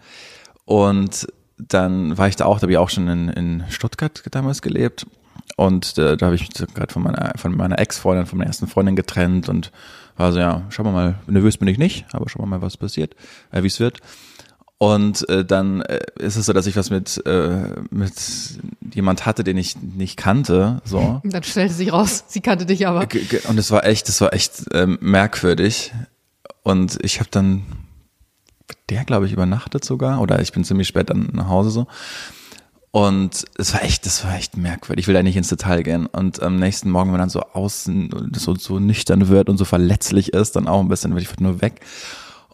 Und dann war ich da auch, da habe ich auch schon in, in Stuttgart damals gelebt. Und äh, da habe ich mich gerade von meiner, von meiner Ex-Freundin, von meiner ersten Freundin getrennt und war so, ja, schauen wir mal, nervös bin ich nicht, aber schauen wir mal, was passiert, äh, wie es wird. Und äh, dann äh, ist es so, dass ich was mit äh, mit jemand hatte, den ich nicht kannte. So. Und dann stellte sich raus, sie kannte dich aber. Und es war echt, es war echt ähm, merkwürdig. Und ich habe dann der, glaube ich, übernachtet sogar. Oder ich bin ziemlich spät dann nach Hause so. Und es war echt, das war echt merkwürdig. Ich will da nicht ins Detail gehen. Und am nächsten Morgen, wenn man dann so außen so, so nüchtern wird und so verletzlich ist, dann auch ein bisschen, will ich nur weg.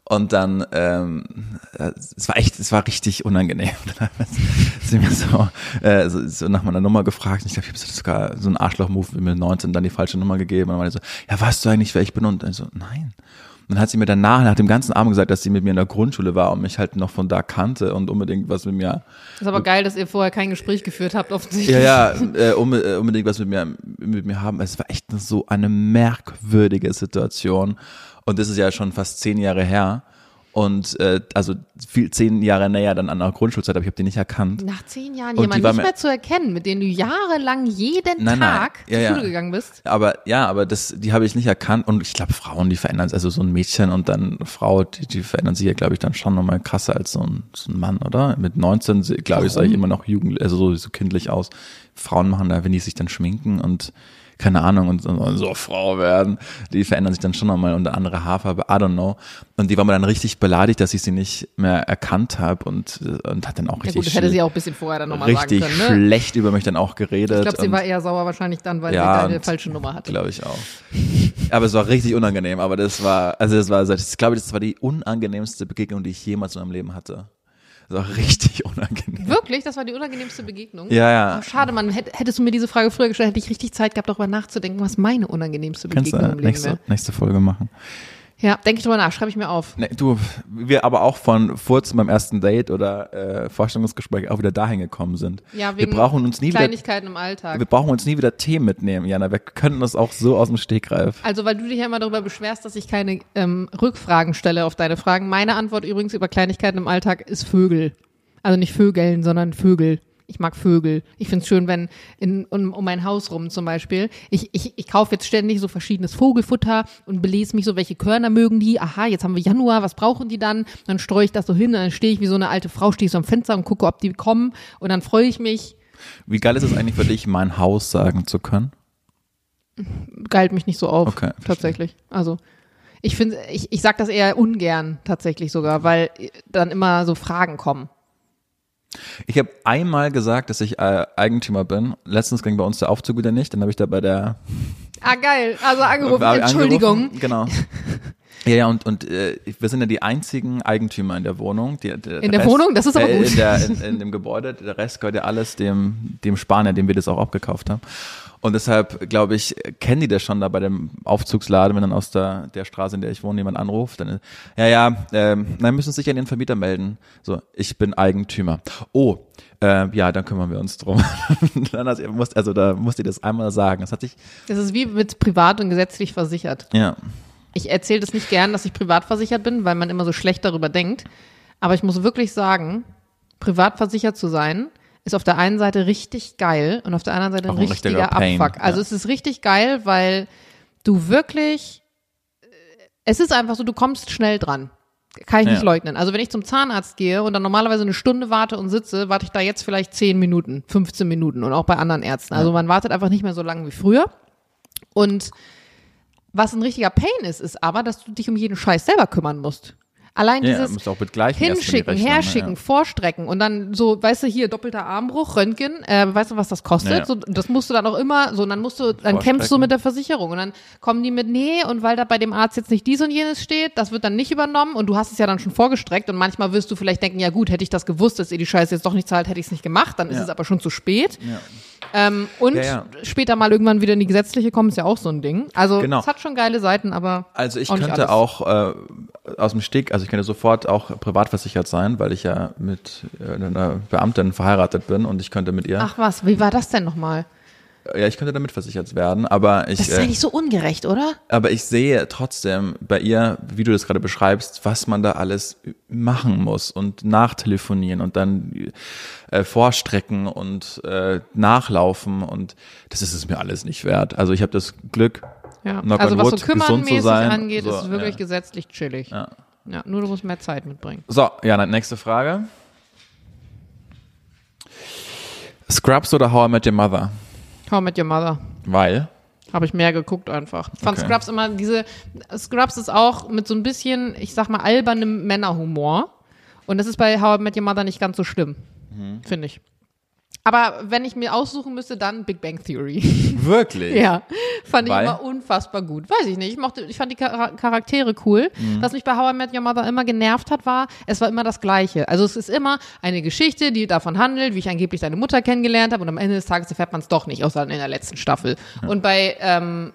Und dann, ähm, es war echt, es war richtig unangenehm. Dann sie mir so, äh, so, so nach meiner Nummer gefragt. Ich glaube, ich habe sogar so einen Arschloch-Move mit 19 dann die falsche Nummer gegeben. Und dann war so, ja, weißt du eigentlich, wer ich bin? Und dann so, nein. Und dann hat sie mir danach, nach dem ganzen Abend gesagt, dass sie mit mir in der Grundschule war und mich halt noch von da kannte und unbedingt was mit mir. Ist aber geil, dass ihr vorher kein Gespräch geführt habt, offensichtlich. Ja, ja, äh, äh unbedingt was mit mir, mit mir haben. Es war echt so eine merkwürdige Situation. Und das ist ja schon fast zehn Jahre her. Und äh, also viel zehn Jahre näher dann an der Grundschulzeit, aber ich habe die nicht erkannt. Nach zehn Jahren jemanden nicht mehr zu erkennen, mit dem du jahrelang jeden nein, Tag nein. zur ja, Schule ja. gegangen bist. Aber ja, aber das, die habe ich nicht erkannt. Und ich glaube, Frauen, die verändern sich, also so ein Mädchen und dann Frau, die, die verändern sich ja, glaube ich, dann schon nochmal krasser als so ein, so ein Mann, oder? Mit 19, glaube ich, sah ich immer noch jugendlich, also so, so kindlich aus. Frauen machen da, wenn die sich dann schminken und keine Ahnung, und, und so Frau werden. Die verändern sich dann schon nochmal unter andere Haarfarbe, I don't know. Und die war mir dann richtig beleidigt, dass ich sie nicht mehr erkannt habe und, und hat dann auch richtig. Ja gut, das hätte sie auch ein bisschen vorher dann nochmal sagen können. Richtig ne? schlecht über mich dann auch geredet. Ich glaube, sie war eher sauer wahrscheinlich dann, weil ja, sie eine falsche Nummer hatte. Glaube ich auch. Aber es war richtig unangenehm, aber das war, also das war, ich glaube, das war die unangenehmste Begegnung, die ich jemals in meinem Leben hatte. Das war richtig unangenehm. Wirklich? Das war die unangenehmste Begegnung? Ja, ja. Oh, schade, Mann. Hättest du mir diese Frage früher gestellt, hätte ich richtig Zeit gehabt, darüber nachzudenken, was meine unangenehmste Begegnung Kannst du, im Leben nächste, nächste Folge machen. Ja, denke ich drüber nach, schreibe ich mir auf. Nee, du, wir aber auch von Furzen beim ersten Date oder äh, Vorstellungsgespräch auch wieder dahin gekommen sind. Ja, wegen wir brauchen uns nie Kleinigkeiten wieder, im Alltag. Wir brauchen uns nie wieder Tee mitnehmen, Jana. Wir könnten das auch so aus dem Stegreif. Also, weil du dich ja immer darüber beschwerst, dass ich keine ähm, Rückfragen stelle auf deine Fragen. Meine Antwort übrigens über Kleinigkeiten im Alltag ist Vögel. Also nicht Vögeln, sondern Vögel. Ich mag Vögel. Ich finde es schön, wenn in, um, um mein Haus rum zum Beispiel, ich, ich, ich kaufe jetzt ständig so verschiedenes Vogelfutter und belese mich so, welche Körner mögen die. Aha, jetzt haben wir Januar, was brauchen die dann? Dann streue ich das so hin und dann stehe ich wie so eine alte Frau, stehe ich so am Fenster und gucke, ob die kommen und dann freue ich mich. Wie geil ist es eigentlich für dich, mein Haus sagen zu können? Geilt mich nicht so auf, okay, tatsächlich. Also ich finde, ich, ich sag das eher ungern tatsächlich sogar, weil dann immer so Fragen kommen. Ich habe einmal gesagt, dass ich äh, Eigentümer bin. Letztens ging bei uns der Aufzug wieder nicht. Dann habe ich da bei der. Ah geil, also angerufen. Äh, Entschuldigung. Angerufen, genau. Ja, ja, und, und äh, wir sind ja die einzigen Eigentümer in der Wohnung. Die, der in der Rest, Wohnung? Das ist aber gut. Äh, in, der, in, in dem Gebäude. Der Rest gehört ja alles dem, dem Spanier, dem wir das auch abgekauft haben. Und deshalb, glaube ich, kennen die das schon da bei dem Aufzugsladen, wenn dann aus der, der Straße, in der ich wohne, jemand anruft. Dann, ja, ja, ähm, dann müssen sich an den Vermieter melden. So, ich bin Eigentümer. Oh, äh, ja, dann kümmern wir uns drum. dann hast, musst, also da musste ich das einmal sagen. Das hat sich. Das ist wie mit privat und gesetzlich versichert. Ja. Ich erzähle das nicht gern, dass ich privat versichert bin, weil man immer so schlecht darüber denkt. Aber ich muss wirklich sagen, privat versichert zu sein, ist auf der einen Seite richtig geil und auf der anderen Seite ein richtiger richtiger Pain, Abfuck. Also ja. es ist richtig geil, weil du wirklich, äh, es ist einfach so, du kommst schnell dran. Kann ich nicht Ja. leugnen. Also wenn ich zum Zahnarzt gehe und dann normalerweise eine Stunde warte und sitze, warte ich da jetzt vielleicht 10 Minuten, 15 Minuten und auch bei anderen Ärzten. Also man wartet einfach nicht mehr so lange wie früher. Und was ein richtiger Pain ist, ist aber, dass du dich um jeden Scheiß selber kümmern musst. Allein Ja, dieses Hinschicken, ne? herschicken, Ja. vorstrecken und dann so, weißt du, hier doppelter Armbruch, Röntgen, äh, weißt du, was das kostet? Ja. So, das musst du dann auch immer, so, und dann musst du, dann kämpfst du mit der Versicherung und dann kommen die mit, nee, und weil da bei dem Arzt jetzt nicht dies und jenes steht, das wird dann nicht übernommen und du hast es ja dann schon vorgestreckt und manchmal wirst du vielleicht denken, ja gut, hätte ich das gewusst, dass ihr die Scheiße jetzt doch nicht zahlt, hätte ich es nicht gemacht, dann ist es aber schon zu spät. Ja. Ähm, und Ja, ja. später mal irgendwann wieder in die gesetzliche kommen, ist ja auch so ein Ding. Also Genau. es hat schon geile Seiten, aber Also ich auch könnte auch äh, aus dem Steg, also ich könnte sofort auch privat versichert sein, weil ich ja mit äh, einer Beamtin verheiratet bin und ich könnte mit ihr, Ach was, wie war das denn nochmal? Ja, ich könnte damit versichert werden, aber ich, Das ist äh, eigentlich so ungerecht, oder? aber ich sehe trotzdem bei ihr, wie du das gerade beschreibst, was man da alles machen muss und nachtelefonieren und dann äh, vorstrecken und äh, nachlaufen und das ist es mir alles nicht wert. Also ich habe das Glück, Ja, Knock also was so wood, kümmernmäßig angeht, So, ist es wirklich ja. gesetzlich chillig. Ja. Ja. nur du musst mehr Zeit mitbringen. So, Jana, nächste Frage. Scrubs oder How I Met Your Mother? How Met Your Mother. Weil? Habe ich mehr geguckt einfach. Fand Okay. Scrubs immer diese, Scrubs ist auch mit so ein bisschen, ich sag mal, albernem Männerhumor. Und das ist bei How I Met Your Mother nicht ganz so schlimm, Mhm. finde ich. Aber wenn ich mir aussuchen müsste, dann Big Bang Theory. Wirklich? Ja, fand ich Weil? immer unfassbar gut. Weiß ich nicht. Ich mochte, ich fand die Chara- Charaktere cool. Mhm. Was mich bei How I Met Your Mother immer genervt hat, war, es war immer das Gleiche. Also es ist immer eine Geschichte, die davon handelt, wie ich angeblich deine Mutter kennengelernt habe und am Ende des Tages erfährt man es doch nicht, außer in der letzten Staffel. Und bei ähm,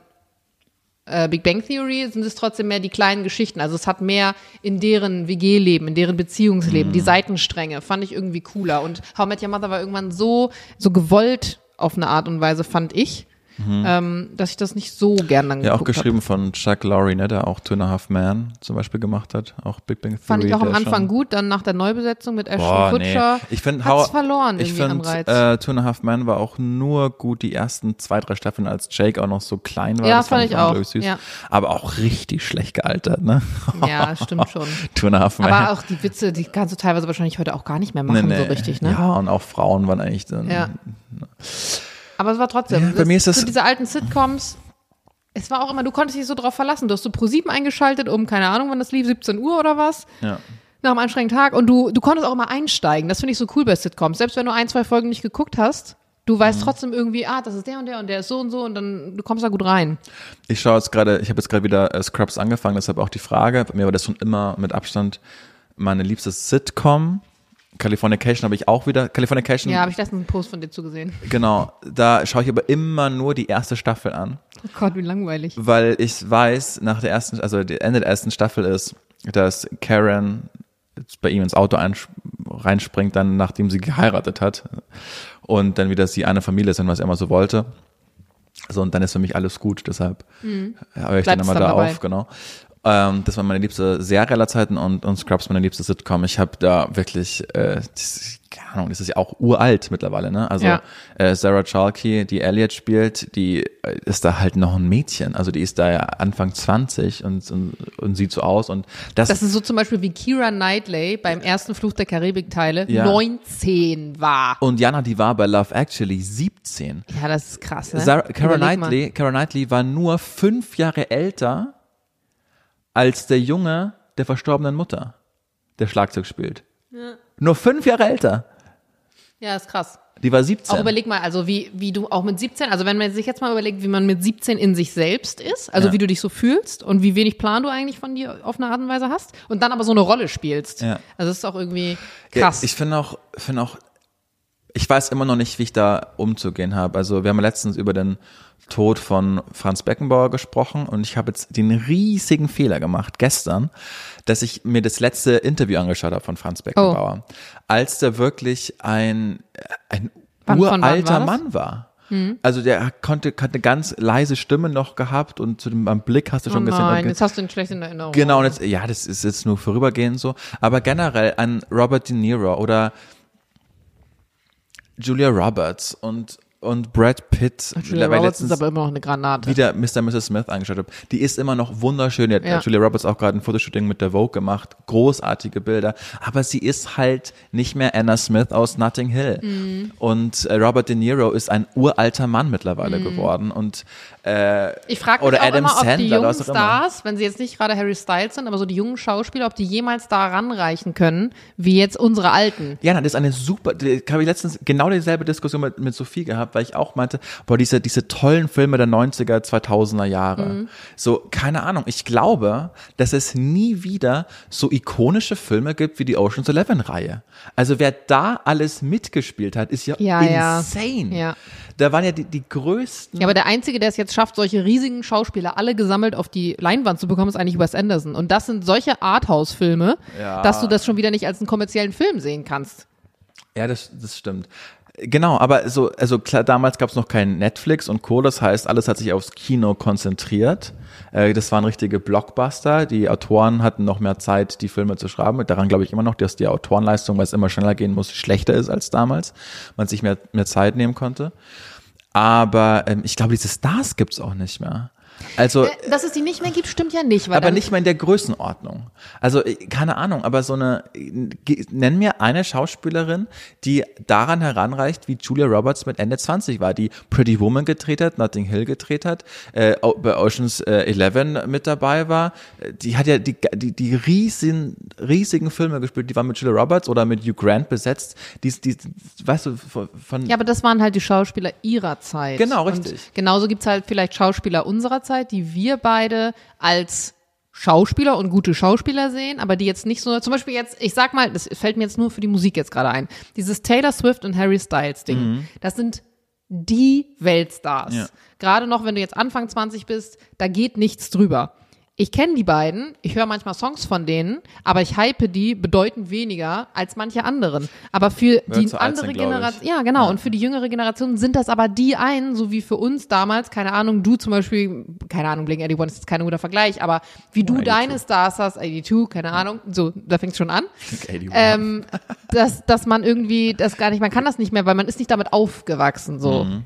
äh, Big Bang Theory sind es trotzdem mehr die kleinen Geschichten. Also es hat mehr in deren WG-Leben, in deren Beziehungsleben, Mhm. die Seitenstränge, fand ich irgendwie cooler. Und How I Met Your Mother war irgendwann so, so gewollt auf eine Art und Weise, fand ich, ähm, dass ich das nicht so gern dann Mhm. Ja, auch geschrieben von Chuck Lorre, ne, der auch Two and a Half Men zum Beispiel gemacht hat. Auch Big Bang Theory. Hab. Fand ich auch am Anfang schon- gut, dann nach der Neubesetzung mit Ashton Boah, nee. Kutcher. Ich finde, hat's How, verloren ich Reiz. äh, Two and a Half Men war auch nur gut die ersten zwei, drei Staffeln, als Jake auch noch so klein war. Ja, Das fand ich auch, süß. ja. Aber auch richtig schlecht gealtert, ne? ja, stimmt schon. Two and a Half Men. Aber auch die Witze, die kannst du teilweise wahrscheinlich heute auch gar nicht mehr machen, so richtig, ne? Ja, und auch Frauen waren eigentlich dann. Ja. Aber es war trotzdem. Ja, bei mir ist das- so diese alten Sitcoms. Es war auch immer, du konntest dich so drauf verlassen. Du hast so Pro 7 eingeschaltet, um, keine Ahnung, wann das lief, 17 Uhr oder was, ja. nach einem anstrengenden Tag. Und du, du konntest auch immer einsteigen. Das finde ich so cool bei Sitcoms. Selbst wenn du ein, zwei Folgen nicht geguckt hast, du Mhm. weißt trotzdem irgendwie, ah, das ist der und der und der ist so und so und dann, du kommst da gut rein. Ich schaue jetzt gerade, ich habe jetzt gerade wieder äh, Scrubs angefangen, deshalb auch die Frage. Bei mir war das schon immer mit Abstand meine liebste Sitcom. Californication habe ich auch wieder. Californication, Ja, habe ich letztens einen Post von dir zugesehen. genau. Da schaue ich aber immer nur die erste Staffel an, Oh Gott, wie langweilig. weil ich weiß, nach der ersten, also Ende der ersten Staffel ist, dass Karen jetzt bei ihm ins Auto reinspringt, dann nachdem sie geheiratet hat und dann wieder sie eine Familie sind, was er immer so wollte. So, und dann ist für mich alles gut, deshalb höre ich dann Bleibst immer Mhm. dann da dabei. auf, genau. Ähm, das war meine liebste Serie aller Zeiten und, und Scrubs meine liebste Sitcom. Ich habe da wirklich, äh, das, keine Ahnung, das ist ja auch uralt mittlerweile, ne? Also Ja. äh, Sarah Chalky, die Elliot spielt, die äh, ist da halt noch ein Mädchen. Also die ist da ja Anfang 20 und, und, und sieht so aus und das, Das ist so zum Beispiel wie Kira Knightley beim ersten Fluch der Karibik-Teile Ja. 19 war. und Jana, die war bei Love Actually 17. Ja, das ist krass, ne? Sarah, mal. Knightley, Cara Knightley war nur fünf Jahre älter als der Junge der verstorbenen Mutter, der Schlagzeug spielt. Nur fünf Jahre älter. Ja, ist krass. Die war 17. Auch überleg mal, also wie, wie du auch mit 17, also wenn man sich jetzt mal überlegt, wie man mit 17 in sich selbst ist, also Ja. wie du dich so fühlst und wie wenig Plan du eigentlich von dir auf eine Art und Weise hast und dann aber so eine Rolle spielst. Ja. Also das ist auch irgendwie Ja, krass. Ich finde auch, finde auch, ich weiß immer noch nicht, wie ich da umzugehen habe. Also wir haben letztens über den Tod von Franz Beckenbauer gesprochen und ich habe jetzt den riesigen Fehler gemacht gestern, dass ich mir das letzte Interview angeschaut habe von Franz Beckenbauer, als der wirklich ein ein Wann- uralter war? Mann war. Also der konnte, hat eine ganz leise Stimme noch gehabt und zu dem am Blick hast du oh schon gesehen. nein, jetzt hast du ihn schlecht in Erinnerung. Genau, und jetzt, ja, das ist jetzt nur vorübergehend so. Aber generell an Robert De Niro oder Julia Roberts und und Brad Pitt, Julia weil Roberts letztens ist aber immer noch eine Granate. wieder Mr. Mrs. Smith angeschaut habe, die ist immer noch wunderschön. Die hat Ja. Julia Roberts auch gerade ein Fotoshooting mit der Vogue gemacht. Großartige Bilder. Aber sie ist halt nicht mehr Anna Smith aus Notting Hill. Mhm. Und äh, Robert De Niro ist ein uralter Mann mittlerweile Mhm. geworden. Und äh, Ich frage mich Oder auch Adam immer, ob die Sandler, jungen auch immer. Stars, wenn sie jetzt nicht gerade Harry Styles sind, aber so die jungen Schauspieler, ob die jemals da ranreichen können, wie jetzt unsere Alten. Ja, das ist eine super, die habe ich letztens genau dieselbe Diskussion mit, mit Sophie gehabt, weil ich auch meinte, boah, diese, diese tollen Filme der 90er, 2000er Jahre. Mhm. So, keine Ahnung, ich glaube, dass es nie wieder so ikonische Filme gibt wie die Ocean's Eleven Reihe. Also wer da alles mitgespielt hat, ist ja, Ja, ja. insane. Ja. Da waren ja die, die größten. Ja, aber der Einzige, der es jetzt schafft, solche riesigen Schauspieler alle gesammelt auf die Leinwand zu bekommen, ist eigentlich Wes Anderson. Und das sind solche Arthouse-Filme, Ja. dass du das schon wieder nicht als einen kommerziellen Film sehen kannst. Ja, das, das stimmt. Genau, aber so, also klar, damals gab es noch kein Netflix und Co. Das heißt, alles hat sich aufs Kino konzentriert. Äh, das waren richtige Blockbuster. Die Autoren hatten noch mehr Zeit, die Filme zu schreiben. Daran glaube ich immer noch, dass die Autorenleistung, weil es immer schneller gehen muss, schlechter ist als damals. Man sich mehr, mehr Zeit nehmen konnte. Aber ähm, ich glaube, diese Stars gibt's auch nicht mehr. Also, Äh, Dass es die nicht mehr gibt, stimmt ja nicht. Aber nicht mal in der Größenordnung. Also äh, keine Ahnung, aber so eine, ge- nenn mir eine Schauspielerin, die daran heranreicht, wie Julia Roberts mit Ende 20 war, die Pretty Woman gedreht hat, Notting Hill gedreht hat, äh, bei Oceans äh, 11 mit dabei war. Äh, Die hat ja die, die, die riesigen, riesigen Filme gespielt, die war mit Julia Roberts oder mit Hugh Grant besetzt. Die, die, weißt du, von, Ja, aber das waren halt die Schauspieler ihrer Zeit. Genau, Und richtig. genauso gibt's halt vielleicht Schauspieler unserer Zeit, die wir beide als Schauspieler und gute Schauspieler sehen, aber die jetzt nicht so, zum Beispiel jetzt, ich sag mal, das fällt mir jetzt nur für die Musik jetzt gerade ein, dieses Taylor Swift und Harry Styles Ding, das sind die Weltstars. Ja. Gerade noch, wenn du jetzt Anfang 20 bist, da geht nichts drüber. Ich kenne die beiden, ich höre manchmal Songs von denen, aber ich hype die bedeutend weniger als manche anderen. Aber für Weil die andere. Generation, ja genau, und für die jüngere Generation sind das aber die einen, so wie für uns damals, keine Ahnung, du zum Beispiel, keine Ahnung, Blink 81 ist jetzt kein guter Vergleich, aber wie du 82. deine Stars hast, 82, keine Ahnung, so, da fängt's schon an, 81. ähm, dass, dass man irgendwie das gar nicht, man kann das nicht mehr, weil man ist nicht damit aufgewachsen, so. Mhm.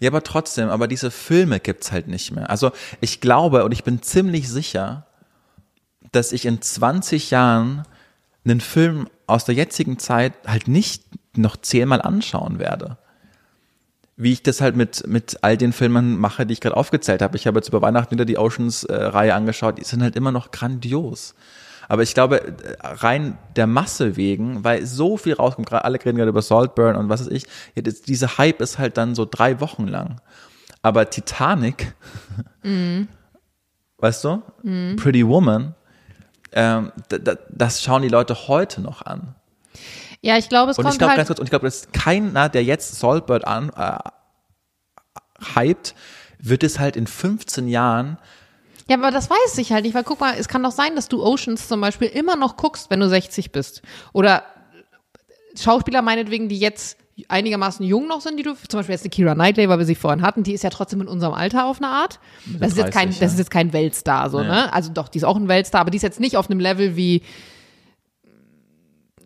Ja, aber trotzdem, aber diese Filme gibt's halt nicht mehr. Also ich glaube und ich bin ziemlich sicher, dass ich in 20 Jahren einen Film aus der jetzigen Zeit halt nicht noch zehnmal anschauen werde. Wie ich das halt mit, mit all den Filmen mache, die ich gerade aufgezählt habe. Ich habe jetzt über Weihnachten wieder die Oceans-Reihe angeschaut, die sind halt immer noch grandios. Aber ich glaube, rein der Masse wegen, weil so viel rauskommt, gerade alle reden gerade über Saltburn und was weiß ich, diese Hype ist halt dann so drei Wochen lang. Aber Titanic, weißt du, Pretty Woman, ähm, da- da- das schauen die Leute heute noch an. Ja, ich glaube, es Und ich kommt glaube halt, ganz kurz, und ich glaube, dass keiner, der jetzt Saltburn an, äh, hypt, wird es halt in 15 Jahren Ja, aber das weiß ich halt nicht, weil guck mal, es kann doch sein, dass du Oceans zum Beispiel immer noch guckst, wenn du 60 bist. Oder Schauspieler meinetwegen, die jetzt einigermaßen jung noch sind, die du, zum Beispiel jetzt die Kira Knightley, weil wir sie vorhin hatten, die ist ja trotzdem in unserem Alter auf eine Art. Das ist jetzt kein, 30, das ist jetzt kein Weltstar, so, Ja. ne? Also doch, die ist auch ein Weltstar, aber die ist jetzt nicht auf einem Level wie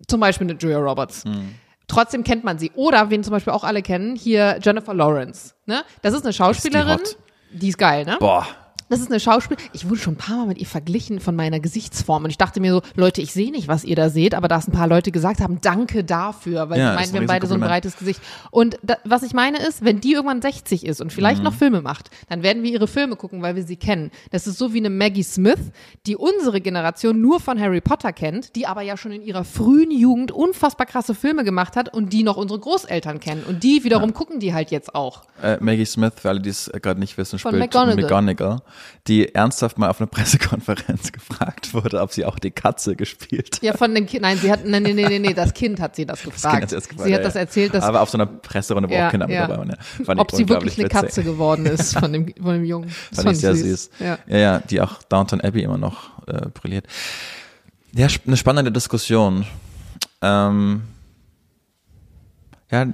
zum Beispiel eine Julia Roberts. Hm. Trotzdem kennt man sie. Oder, wen zum Beispiel auch alle kennen, hier Jennifer Lawrence. Ne? Das ist eine Schauspielerin. hot? die ist geil, ne? Boah. Das ist eine Schauspielerin. Ich wurde schon ein paar Mal mit ihr verglichen von meiner Gesichtsform. Und ich dachte mir so, Leute, ich sehe nicht, was ihr da seht, aber da es ein paar Leute gesagt haben, danke dafür, weil Ja, sie meinen, ein wir haben beide so ein breites Gesicht. Und da, was ich meine ist, wenn die irgendwann 60 ist und vielleicht Mhm. noch Filme macht, dann werden wir ihre Filme gucken, weil wir sie kennen. Das ist so wie eine Maggie Smith, die unsere Generation nur von Harry Potter kennt, die aber ja schon in ihrer frühen Jugend unfassbar krasse Filme gemacht hat und die noch unsere Großeltern kennen. Und die wiederum gucken die halt jetzt auch. Äh, Maggie Smith, für alle, die es äh, gerade nicht wissen, Von spielt McGonagall. McGonagall, die ernsthaft mal auf einer Pressekonferenz gefragt wurde, ob sie auch die Katze gespielt Ja, von dem Kind. Nein, sie hat, nein, nee, nee, nee, nee, das Kind hat sie das gefragt. hat sie das gefragt, sie hat das erzählt, dass, Aber auf so einer Presserunde, wo Ja, auch Kinder ja. dabei waren. Ja. Fand ob sie wirklich eine witzig. Katze geworden ist von dem, von dem Jungen. Das Fand ich sehr süß. Ja. ja, ja, die auch Downton Abbey immer noch äh, brilliert. Ja, eine spannende Diskussion. Ähm, ja,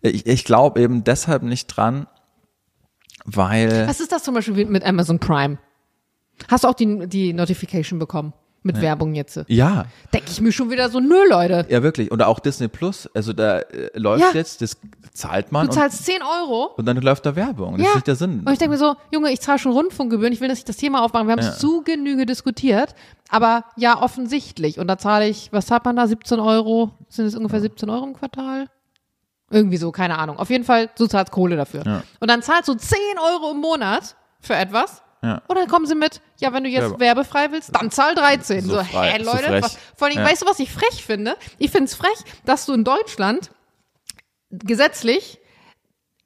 ich, ich glaube eben deshalb nicht dran, weil Was ist das zum Beispiel mit Amazon Prime? Hast du auch die, die Notification bekommen? mit Werbung jetzt. Ja, Denke ich mir schon wieder so, nö, Leute. ja wirklich. Oder auch Disney Plus. Also da äh, läuft Ja. jetzt, das zahlt man Du zahlst 10 Euro. und, und dann läuft da Werbung. Das ist nicht der Sinn. Und ich denke mir so, Junge, ich zahle schon Rundfunkgebühren, ich will, dass ich das Thema aufmache. Wir haben es zu Genüge diskutiert, aber ja, offensichtlich. Und da zahle ich, was zahlt man da, 17 Euro? Sind es ungefähr 17 Euro im Quartal? Irgendwie so, keine Ahnung. Auf jeden Fall, du zahlst Kohle dafür. Ja. Und dann zahlst du 10 Euro im Monat für etwas. Ja. Und dann kommen sie mit, ja, wenn du jetzt Werbung. werbefrei willst, dann zahl 13. So, So frei, hä, so Leute? frech. was, vor allem, Ja. weißt du, was ich frech finde? Ich finde es frech, dass du in Deutschland gesetzlich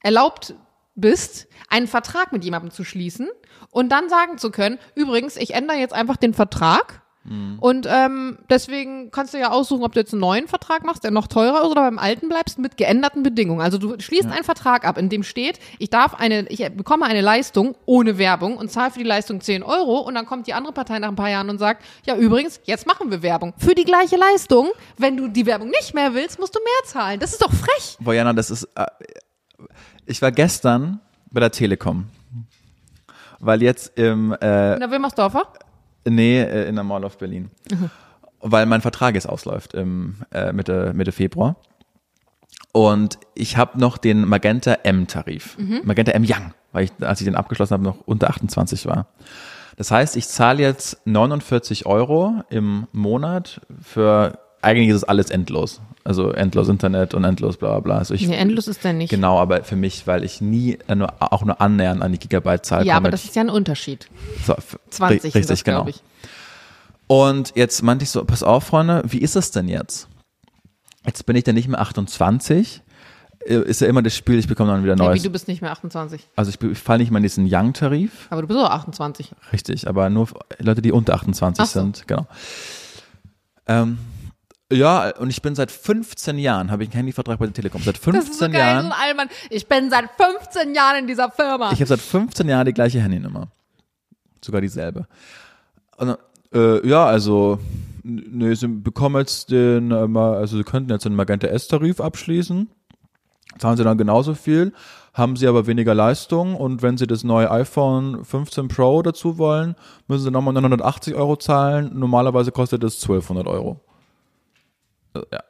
erlaubt bist, einen Vertrag mit jemandem zu schließen und dann sagen zu können, übrigens, ich ändere jetzt einfach den Vertrag und ähm, deswegen kannst du ja aussuchen, ob du jetzt einen neuen Vertrag machst, der noch teurer ist oder beim alten bleibst mit geänderten Bedingungen. Also du schließt einen Vertrag ab, in dem steht, ich darf eine, ich bekomme eine Leistung ohne Werbung und zahle für die Leistung 10 Euro und dann kommt die andere Partei nach ein paar Jahren und sagt, ja übrigens, jetzt machen wir Werbung für die gleiche Leistung. Wenn du die Werbung nicht mehr willst, musst du mehr zahlen. Das ist doch frech. Bojana, das ist. Äh, ich war gestern bei der Telekom. Weil jetzt im, äh, In der Wilmersdorfer? Nee, äh, in der Mall of Berlin. Weil mein Vertrag jetzt ausläuft im äh, Mitte, Mitte Februar. Und ich habe noch den Magenta M-Tarif. Magenta M Young, weil ich, als ich den abgeschlossen habe, noch unter 28 war. Das heißt, ich zahle jetzt 49 Euro im Monat für, eigentlich ist es alles endlos. Also endlos Internet und endlos bla bla bla. Also ich, Nee, endlos ist der nicht. Genau, aber für mich, weil ich nie äh, nur, auch nur annähernd an die Gigabyte-Zahl Ja, komme. aber das ist ja ein Unterschied. so, f- 20 richtig, sind das, genau. glaube ich. Und jetzt meinte ich so, pass auf, Freunde, wie ist es denn jetzt? Jetzt bin ich dann nicht mehr 28. Äh, Ist ja immer das Spiel, ich bekomme dann wieder Ja, wie neues. du bist nicht mehr 28. also ich, ich falle nicht mehr in diesen Young-Tarif, Aber du bist auch 28. richtig, aber nur Leute, die unter 28 Ach so. sind, genau. Ähm, ja, und ich bin seit 15 Jahren, habe ich einen Handyvertrag bei der Telekom. Seit 15 Das ist so geil, Jahren. Allmann. Ich bin seit 15 Jahren in dieser Firma. Ich habe seit 15 Jahren die gleiche Handynummer. Sogar dieselbe. Und, äh, ja, also, nee, Sie bekommen jetzt den, äh, also Sie könnten jetzt den Magenta S-Tarif abschließen. Zahlen Sie dann genauso viel, haben Sie aber weniger Leistung und wenn Sie das neue iPhone 15 Pro dazu wollen, müssen Sie nochmal 980 Euro zahlen. Normalerweise kostet es 1200 Euro. Ja.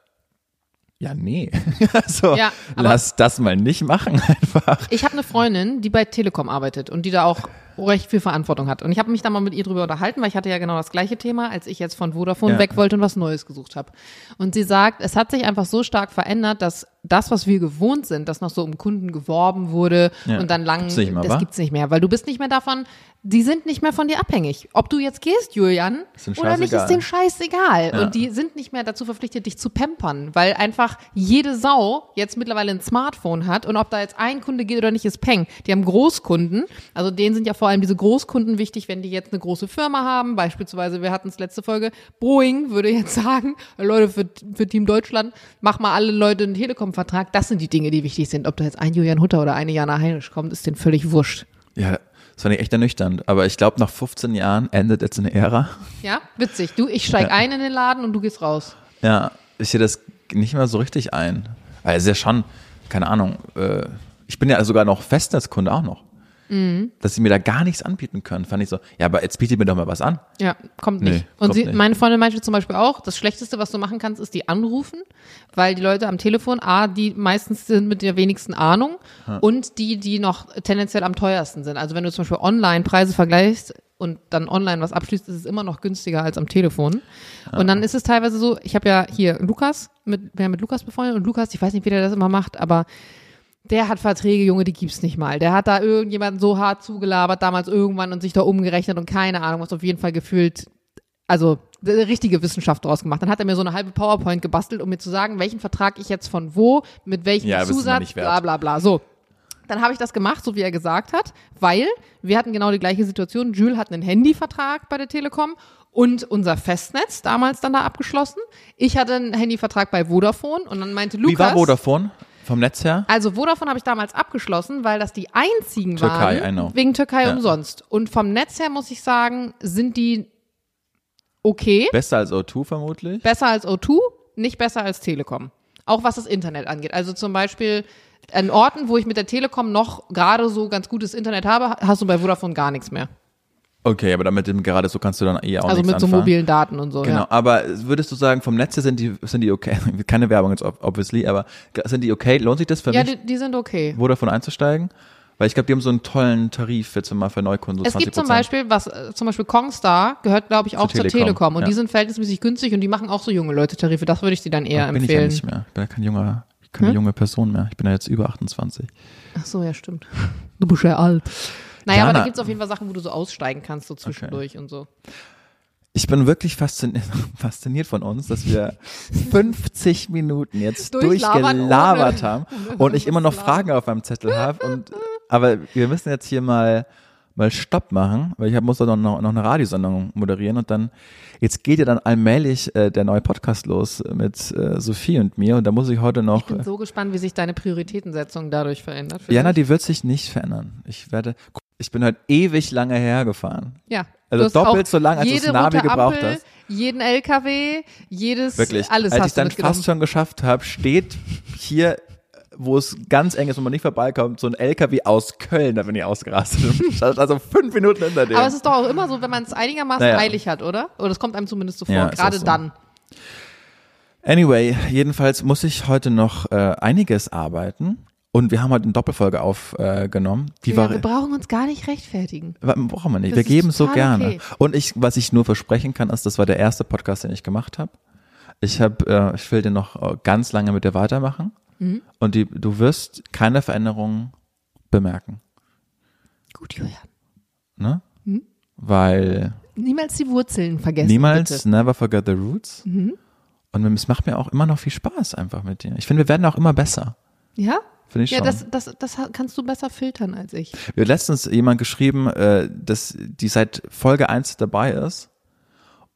Ja, nee. also, Ja, lass das mal nicht machen einfach. Ich habe eine Freundin, die bei Telekom arbeitet und die da auch recht viel Verantwortung hat. Und ich habe mich da mal mit ihr drüber unterhalten, weil ich hatte ja genau das gleiche Thema, als ich jetzt von Vodafone Ja. weg wollte und was Neues gesucht habe. Und sie sagt, es hat sich einfach so stark verändert, dass das, was wir gewohnt sind, dass noch so um Kunden geworben wurde Ja, und dann lang, gibt's nicht mehr, das wa? gibt's nicht mehr, weil du bist nicht mehr davon, die sind nicht mehr von dir abhängig. Ob du jetzt gehst, Julian, oder nicht, ist scheißegal. denen scheißegal. Ja. Und die sind nicht mehr dazu verpflichtet, dich zu pampern, weil einfach jede Sau jetzt mittlerweile ein Smartphone hat und ob da jetzt ein Kunde geht oder nicht, ist Peng. Die haben Großkunden, also denen sind ja vor allem diese Großkunden wichtig, wenn die jetzt eine große Firma haben, beispielsweise, wir hatten es letzte Folge, Boeing würde jetzt sagen, Leute, für, für Team Deutschland, mach mal alle Leute einen Telekom-Vertrag, das sind die Dinge, die wichtig sind. Ob da jetzt ein Julian Hutter oder eine Jana Heinisch kommt, ist denen völlig wurscht. Ja, das fand ich echt ernüchternd. Aber ich glaube, nach 15 Jahren endet jetzt eine Ära. Ja, witzig. Du, ich steig ein in den Laden und du gehst raus. Ja, ich sehe das nicht mehr so richtig ein. Ist ja schon, keine Ahnung, äh, ich bin ja sogar noch Festnetzkunde auch noch. Mhm. Dass sie mir da gar nichts anbieten können, fand ich so, ja, aber jetzt bietet mir doch mal was an. Ja, kommt Nee, nicht. und kommt sie, nicht. meine Freundin meinte zum Beispiel auch, das Schlechteste, was du machen kannst, ist die anrufen, weil die Leute am Telefon, A, die meistens sind mit der wenigsten Ahnung und die, die noch tendenziell am teuersten sind. Also wenn du zum Beispiel online Preise vergleichst und dann online was abschließt, ist es immer noch günstiger als am Telefon. Und dann ist es teilweise so, ich habe ja hier Lukas, mit, wer mit Lukas befreundet und Lukas, ich weiß nicht, wie der das immer macht, aber der hat Verträge, Junge, die gibt's nicht mal. Der hat da irgendjemanden so hart zugelabert damals irgendwann und sich da umgerechnet und keine Ahnung, was auf jeden Fall gefühlt, also eine richtige Wissenschaft draus gemacht. Dann hat er mir so eine halbe PowerPoint gebastelt, um mir zu sagen, welchen Vertrag ich jetzt von wo, mit welchem Ja, Zusatz, bla bla bla. So. Dann habe ich das gemacht, so wie er gesagt hat, weil wir hatten genau die gleiche Situation. Jules hat einen Handyvertrag bei der Telekom und unser Festnetz damals dann da abgeschlossen. Ich hatte einen Handyvertrag bei Vodafone und dann meinte Lukas. Wie war Vodafone vom Netz her? Also Vodafone habe ich damals abgeschlossen, weil das die einzigen Türkei, I waren, know. wegen Türkei Ja. umsonst. Und vom Netz her muss ich sagen, sind die okay, Besser als O2 vermutlich. besser als O2, nicht besser als Telekom. Auch was das Internet angeht. Also zum Beispiel an Orten, wo ich mit der Telekom noch gerade so ganz gutes Internet habe, hast du bei Vodafone gar nichts mehr. Okay, aber damit dem gerade so kannst du dann eh auch Also mit so anfangen. mobilen Daten und so, Genau, ja. aber würdest du sagen, vom Netz her sind die, sind die okay? Keine Werbung jetzt, ob- obviously, aber sind die okay? Lohnt sich das für Ja, mich, die, die sind okay. Vodafone einzusteigen? Weil ich glaube, die haben so einen tollen Tarif jetzt mal für Neukunden, so Es 20 gibt zum Beispiel, was äh, zum Beispiel Kongstar gehört, glaube ich, auch zur Telekom, Telekom, und ja. die sind verhältnismäßig günstig und die machen auch so junge Leute Tarife. Das würde ich dir dann eher bin ich ja empfehlen. nicht mehr. Ich bin ja kein junger, keine Hm? junge Person mehr. Ich bin ja jetzt über 28. Ach so, ja, stimmt. Du bist ja alt. Naja, aber Jana- da gibt es auf jeden Fall Sachen, wo du so aussteigen kannst, so zwischendurch und so. Ich bin wirklich fasziniert, fasziniert von uns, dass wir 50 Minuten jetzt durchgelabert haben und ich immer noch. Fragen auf meinem Zettel habe. Aber wir müssen jetzt hier mal, mal Stopp machen, weil ich muss doch noch, noch eine Radiosendung moderieren und dann, jetzt geht ja dann allmählich äh, der neue Podcast los mit äh, Sophie und mir und da muss ich heute noch. Ich bin so gespannt, wie sich deine Prioritätensetzung dadurch verändert. Jana, dich. die wird sich nicht verändern. Ich werde, ich bin halt ewig lange hergefahren. ja. also doppelt so lang, als du rote gebraucht Ampel, hast. Jeden LKW, jedes, Wirklich. alles Als ich hast du dann fast schon geschafft habe, steht hier, wo es ganz eng ist, wo man nicht vorbeikommt, so ein LKW aus Köln, da bin ich ausgerastet. also fünf Minuten hinter dem. Aber es ist doch auch immer so, wenn man es einigermaßen Naja. eilig hat, oder? Oder es kommt einem zumindest so vor, Ja, gerade so. dann. Anyway, jedenfalls muss ich heute noch äh, einiges arbeiten. Und wir haben heute eine Doppelfolge aufgenommen. Die Ja, wir brauchen uns gar nicht rechtfertigen. brauchen wir nicht. Das wir geben so gerne. okay. Und ich, was ich nur versprechen kann, ist, das war der erste Podcast, den ich gemacht habe. Ich habe, äh, ich will den noch äh, ganz lange mit dir weitermachen. Mhm. Und die, du wirst keine Veränderung bemerken. Gut, Julian. Ne? Mhm. Weil Niemals die Wurzeln vergessen. niemals, Bitte. Mhm. never forget the roots. Und es macht mir auch immer noch viel Spaß einfach mit dir. Ich finde, wir werden auch immer besser. Ja? Finde ich Ja, schon. das, das, das kannst du besser filtern als ich. Mir hat letztens jemand geschrieben, äh, dass die seit Folge 1 dabei ist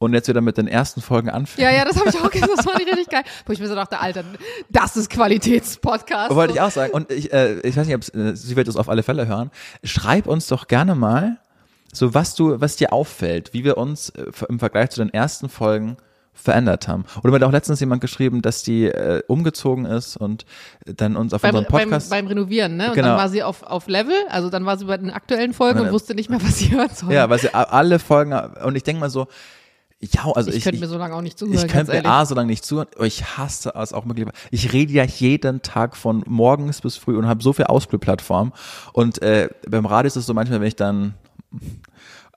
und jetzt wieder mit den ersten Folgen anfängt. Ja, ja, das habe ich auch gesehen. Das fand ich richtig geil. Wo ich mir so dachte, Alter, das ist Qualitätspodcast. Wollte ich auch sagen. Und ich, äh, ich weiß nicht, ob äh, sie wird es auf alle Fälle hören. Schreib uns doch gerne mal, so was du, was dir auffällt, wie wir uns äh, im Vergleich zu den ersten Folgen verändert haben. Oder mir hat auch letztens jemand geschrieben, dass die äh, umgezogen ist und dann uns auf beim, unserem beim, Podcast. beim Renovieren, ne? Und Genau. dann war sie auf, auf Level, also dann war sie bei den aktuellen Folgen Ja, und wusste nicht mehr, was sie hören soll. ja, weil sie alle Folgen und ich denke mal so, ja, also ich, ich, könnte mir so lange auch nicht zuhören, Ich könnte mir. A so lange nicht zuhören, aber ich hasse es auch mittlerweile. Ich rede ja jeden Tag von morgens bis früh und habe so viel Ausspielplattform. Und äh, beim Radio ist es so manchmal, wenn ich dann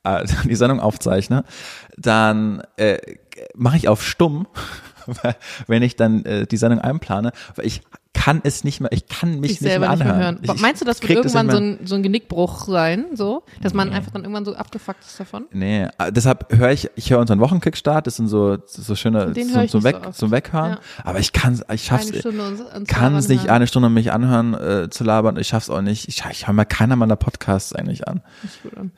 äh, die Sendung aufzeichne, dann äh, mache ich auf stumm, wenn ich dann äh, die Sendung einplane, weil ich kann es nicht mehr, ich kann mich ich nicht mehr nicht mehr anhören. hören. Ich, Meinst du, das wird irgendwann so mehr- ein, so ein Genickbruch sein, so? Dass man einfach dann irgendwann so abgefuckt ist davon? Nee, äh, deshalb höre ich, ich höre unseren Wochenkickstart, das sind so, so schöne, Den so, ich so nicht weg, so zum Weghören. Ja. Aber ich kann, ich schaff's, Eine Stunde uns, uns kann es nicht eine Stunde mich anhören äh, zu labern. Ich schaff's auch nicht. Ich, ich höre mir keiner meiner Podcasts eigentlich an.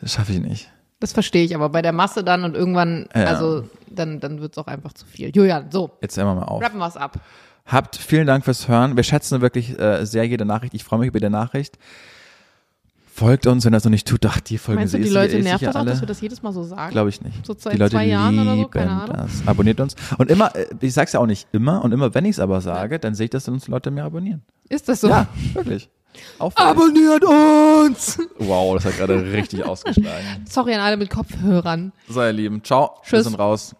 Das schaffe ich nicht. Das verstehe ich, aber bei der Masse dann und irgendwann, Ja. also dann, dann wird es auch einfach zu viel. Julian, so, Jetzt hören wir mal auf. rappen wir es ab. Habt vielen Dank fürs Hören. Wir schätzen wirklich äh, sehr jede Nachricht. Ich freue mich über jede Nachricht. Folgt uns, wenn das noch nicht tut. Ach, die Folgen Meinst du, die ich- Leute nervt das auch, alle. dass wir das jedes Mal so sagen? Glaube ich nicht. So seit die Leute zwei Jahren oder so? Keine Ahnung. das. Abonniert uns. Und immer, äh, ich sag's ja auch nicht immer, und immer, wenn ich es aber sage, dann sehe ich, dass uns Leute mehr abonnieren. Ist das so? Ja, wirklich. Auffällig. Abonniert uns! Wow, das hat gerade richtig ausgeschlagen. Sorry an alle mit Kopfhörern. So, ihr Lieben. Ciao. Wir Tschüss. sind raus.